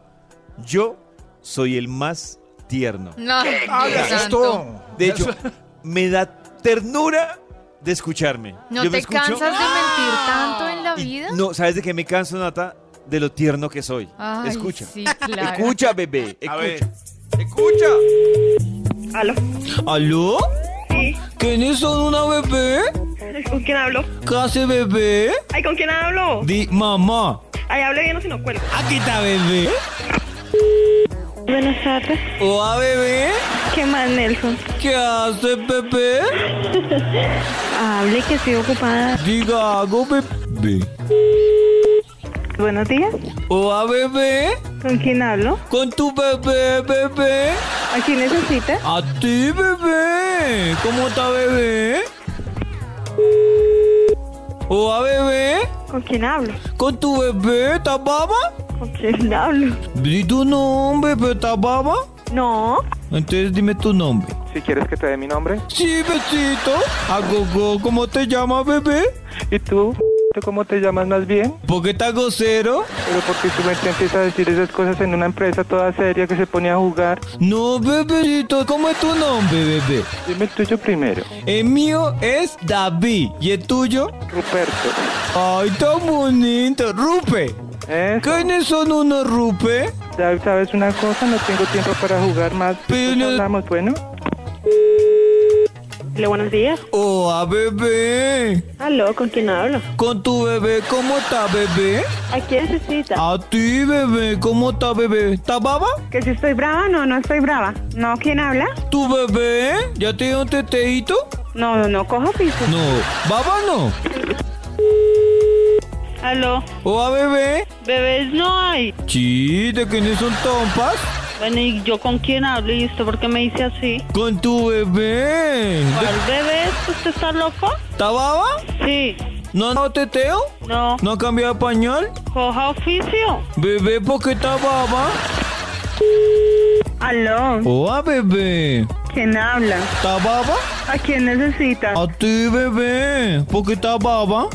yo soy el más tierno. No, santo. esto. De hecho, me da ternura de escucharme. ¿No Yo me te escucho cansas de mentir tanto en la y- vida? No, ¿sabes de qué me canso, Nata? De lo tierno que soy. Ay, Escucha. sí, claro. Escucha, bebé. A ver. Escucha. Escucha. ¿Aló? ¿Aló? ¿Quiénes son una bebé? ¿Con quién hablo? ¿Qué hace bebé? Ay, ¿con quién hablo? Di mamá. Ay, hable bien o si no cuelgo. Aquí está bebé. Buenas tardes. Hola bebé. ¿Qué más, Nelson? ¿Qué hace bebé? Hable que estoy ocupada. Diga algo bebé. Buenos días. Hola bebé. ¿Con quién hablo? Con tu bebé, bebé. ¿A quién necesita? A ti bebé. ¿Cómo está bebé? Hola bebé. ¿Con quién hablo? ¿Con tu bebé? ¿Estás baba? ¿Con quién hablo? Di tu nombre, pero ¿estás baba? No. Entonces dime tu nombre. Si quieres que te dé mi nombre. Sí, besito. Agogo, ¿cómo te llamas, bebé? ¿Y tú? ¿Tú ¿Cómo te llamas más bien? ¿Por qué estás grosero? Pero porque tú me empiezas a decir esas cosas en una empresa toda seria que se pone a jugar. No, bebecito, ¿cómo es tu nombre, bebé? Dime el tuyo primero. El mío es David. ¿Y el tuyo? Ruperto. Ay, tan bonito. Rupe. ¿Eh? ¿Quiénes son unos Rupe? Ya sabes una cosa, no tengo tiempo para jugar más. Después hablamos, bueno. Hola, buenos días. Oh, a bebé. Aló, ¿con quién hablo? Con tu bebé, ¿cómo está, bebé? ¿A quién necesita? A ti, bebé, ¿cómo está, bebé? ¿Está baba? ¿Que si estoy brava? No, no estoy brava. ¿No? ¿Quién habla? ¿Tu bebé? ¿Ya te dio un teteíto? No, no, no, cojo piso. No. ¿Baba no? Aló. ¿O a bebé? Bebés no hay. Sí, ¿de quiénes son tompas? Bueno, ¿y yo con quién hablo? ¿Y usted por qué me dice así? Con tu bebé. ¿Cuál bebé? ¿Usted está loco? ¿Está baba? Sí. ¿No ha dado teteo? No. ¿No ha cambiado de pañal? Coja oficio. Bebé, ¿por qué está baba? Aló. ¿O a bebé? ¿Quién habla? ¿Está baba? ¿A quién necesita? A ti, bebé. ¿Por qué está baba?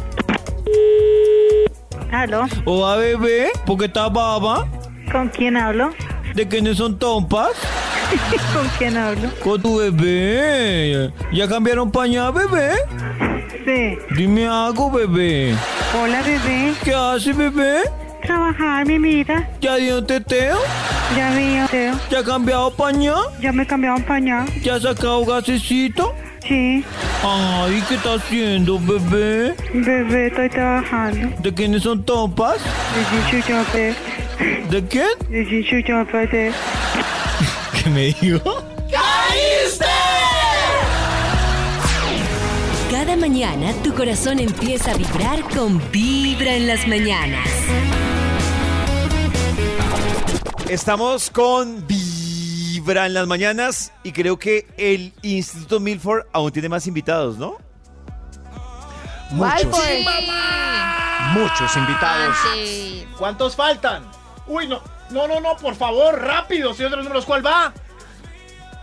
Aló. ¿O a bebé? ¿Por qué está baba? ¿Con quién hablo? ¿De quiénes son tompas? ¿Con quién hablo? Con tu bebé. ¿Ya cambiaron pañal, bebé? Sí. Dime algo, bebé. Hola, bebé. ¿Qué hace, bebé? Trabajar, mi vida. ¿Ya dio un teteo? Ya vi, Teo. ¿Ya ha cambiado pañal? Ya me cambiaron pañal. ¿Ya ha sacado gasecito? Sí. Ay, ¿qué está haciendo, bebé? Bebé, estoy trabajando. ¿De quiénes son topas? De Chicho Yope. ¿De quién? De Chicho de- ¿Qué me dijo? ¡Caíste! Cada mañana tu corazón empieza a vibrar con Vibra en las mañanas. Estamos con Vibra en las mañanas y creo que el Instituto Milford aún tiene más invitados, ¿no? Muchos. Sí. Muchos invitados. Antes. ¿Cuántos faltan? Uy, no, no, no, no, por favor, rápido, señor de los números, ¿cuál va?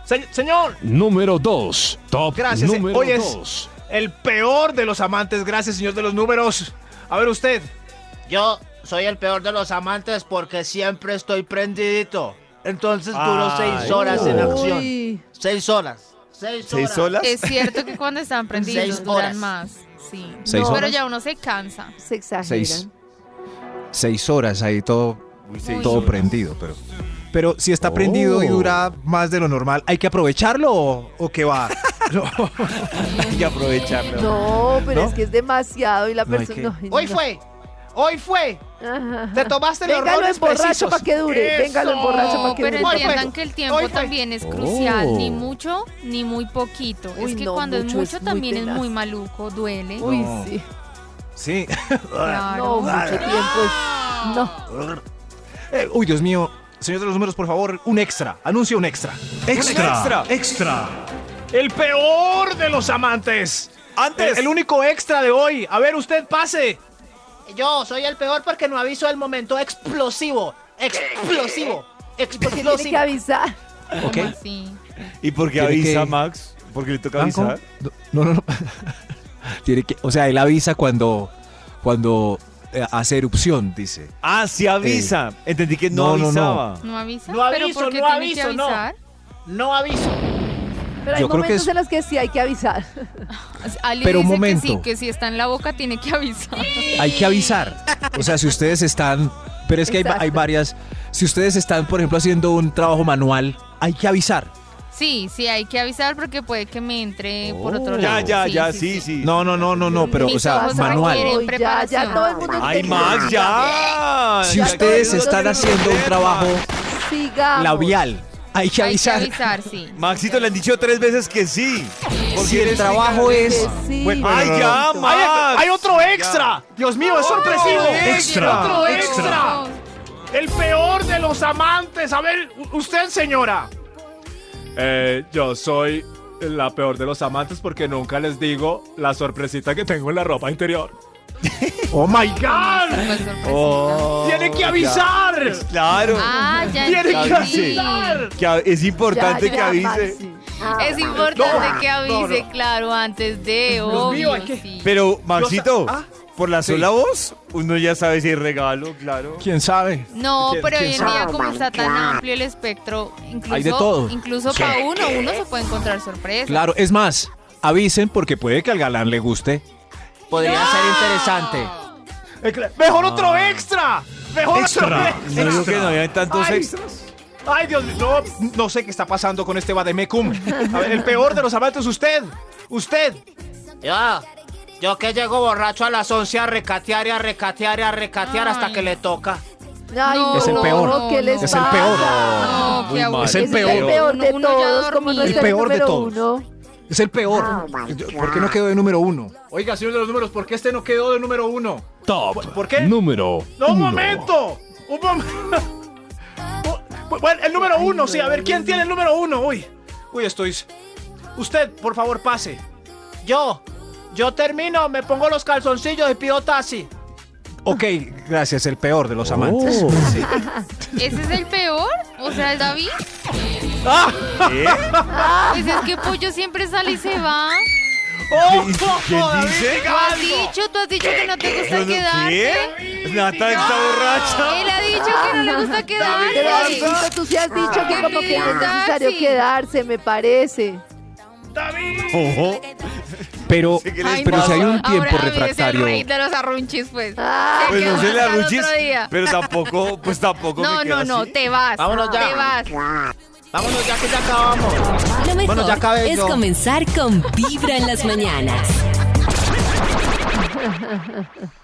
Se- señor, Número 2. Top Gracias. número Hoy es 2. el peor de los amantes. Gracias, señor de los números. A ver usted. Yo soy el peor de los amantes porque siempre estoy prendidito. Entonces duro Ay. seis horas en acción. Uy. Seis horas. Seis horas. Es cierto que cuando están prendidos Seis duran horas. más. Sí. ¿Seis Pero horas? ya uno se cansa. Se exageran. Seis. Seis horas ahí todo, Uy, seis todo prendido, pero. Pero si está prendido y dura más de lo normal, ¿hay que aprovecharlo o, o qué va? No. Hay que aprovecharlo. No, pero ¿No? es que es demasiado y la No persona. que- no, hoy no. fue, hoy fue. Ajá. Te tomaste los Véngalo roles en borracho para que dure. Véngalo en Eso. borracho para que Pero dure. Hoy entiendan que el tiempo Hoy fue. también es crucial, Oh. ni mucho ni muy poquito. Uy, es que no, cuando es mucho es también es muy maluco, duele. Uy, No. sí. Sí. Claro. No, mucho tiempo es. No. Eh, uy, Dios mío. Señor de los números, por favor, un extra. Anuncia un extra. extra. Extra. El peor de los amantes. Antes. El, el único extra de hoy. A ver, usted pase. Yo soy el peor porque no aviso el momento explosivo. Explosivo. Porque tiene que Explosivo. avisar. Ok. ¿Cómo así? ¿Y por qué avisa que- Max? Porque le toca avisar. No, no, no. Tiene que, o sea, él avisa cuando, cuando hace erupción, dice. Ah, sí avisa. Entendí que no, no, no, no. avisaba. ¿No avisa? No ¿Pero aviso, por qué no tiene que aviso, no. avisar? No aviso. Pero hay Yo creo que momentos es- en los que sí hay que avisar. Ali Pero un dice momento. que sí, que si está en la boca tiene que avisar. Hay que avisar. O sea, si ustedes están, pero es que hay, hay varias. Si ustedes están, por ejemplo, haciendo un trabajo manual, hay que avisar. Sí, sí, hay que avisar porque puede que me entre por otro Ya, lado. ya, ya, sí, sí. No, no, no, no, no, pero, Mis o sea, ojos manual. ya, ya todo el mundo Ay. Max, ya. Si Ya ustedes están haciendo un trabajo Sigamos. labial, hay que Hay que avisar. avisar, sí. Maxito le han dicho tres veces que sí. Si el trabajo es. Sí. Bueno, Ay, ya. Max. Hay, hay otro extra. Dios mío, es sorpresivo. Extra. Otro extra. El peor de los amantes. A ver, usted, señora. Eh, yo soy la peor de los amantes porque nunca les digo la sorpresita que tengo en la ropa interior. Oh my God. Oh, Tiene que ya. avisar. Claro. Ah, ya Tiene que avisar. Que es importante Ya, que avise. Maxi. Es importante No, que avise, no, no. claro, antes de, Dios obvio, mío, hay que- sí. Pero, Maxito, ¿Ah? Por la Sí. sola voz, uno ya sabe si hay regalo, claro. ¿Quién sabe? No, ¿Quién- pero hoy quién en sabe? día como está tan amplio el espectro, incluso, Hay de todo. incluso para uno, uno se puede encontrar sorpresa. Claro, es más, avisen porque puede que al galán le guste. Podría ser interesante. Eh, cla- Mejor otro extra. Mejor Extra. otro No extra. digo que no había tantos Ay. extras. Ay, Dios mío. No, no sé qué está pasando con este Bademecum. A ver, el peor de los amantes, usted. Usted. Yo, yo que llego borracho a las 11 a recatear y a recatear y a recatear hasta que le toca. Ay, No, Es el no, peor. ¿qué les Es el peor. No. Es el peor. Es el peor de todos, como no El peor de todos. uno. Es el peor. ¿Por qué no quedó de número uno? Oiga, señor de los números, ¿por qué este no quedó de número uno? Top ¿Por qué? número ¡No, un uno. momento! ¡Un momento! Bueno, el número uno, sí. A ver, ¿quién tiene el número uno? Uy, uy, estoy... Usted, por favor, pase. Yo, yo termino, me pongo los calzoncillos y pido taxi. Ok, gracias, el peor de los amantes. Oh. Sí. ¿Ese es el peor? O sea, el David. ¿Qué? Pues es que Pollo siempre sale y se va. ¡Oh! ¿Quién David, dice? diga Tú has dicho, tú has dicho que no te gusta no- quedarte. ¿Qué? Nata está borracha. Él ha dicho que no le gusta quedarse. Tú sí has dicho que como que no es necesario quedarse, me parece. ¡David! Ojo. Pero, Ay, pero no. si hay un tiempo Ahora, refractario. Es el rey de los arrunchis, pues. Pues no se le arrunchis, pero tampoco, pues tampoco No, me no, no, así. te vas. Vámonos ya. Te vas. Vámonos ya que ya acabamos. Lo mejor Bueno, ya acabé es yo. comenzar con Vibra en las mañanas.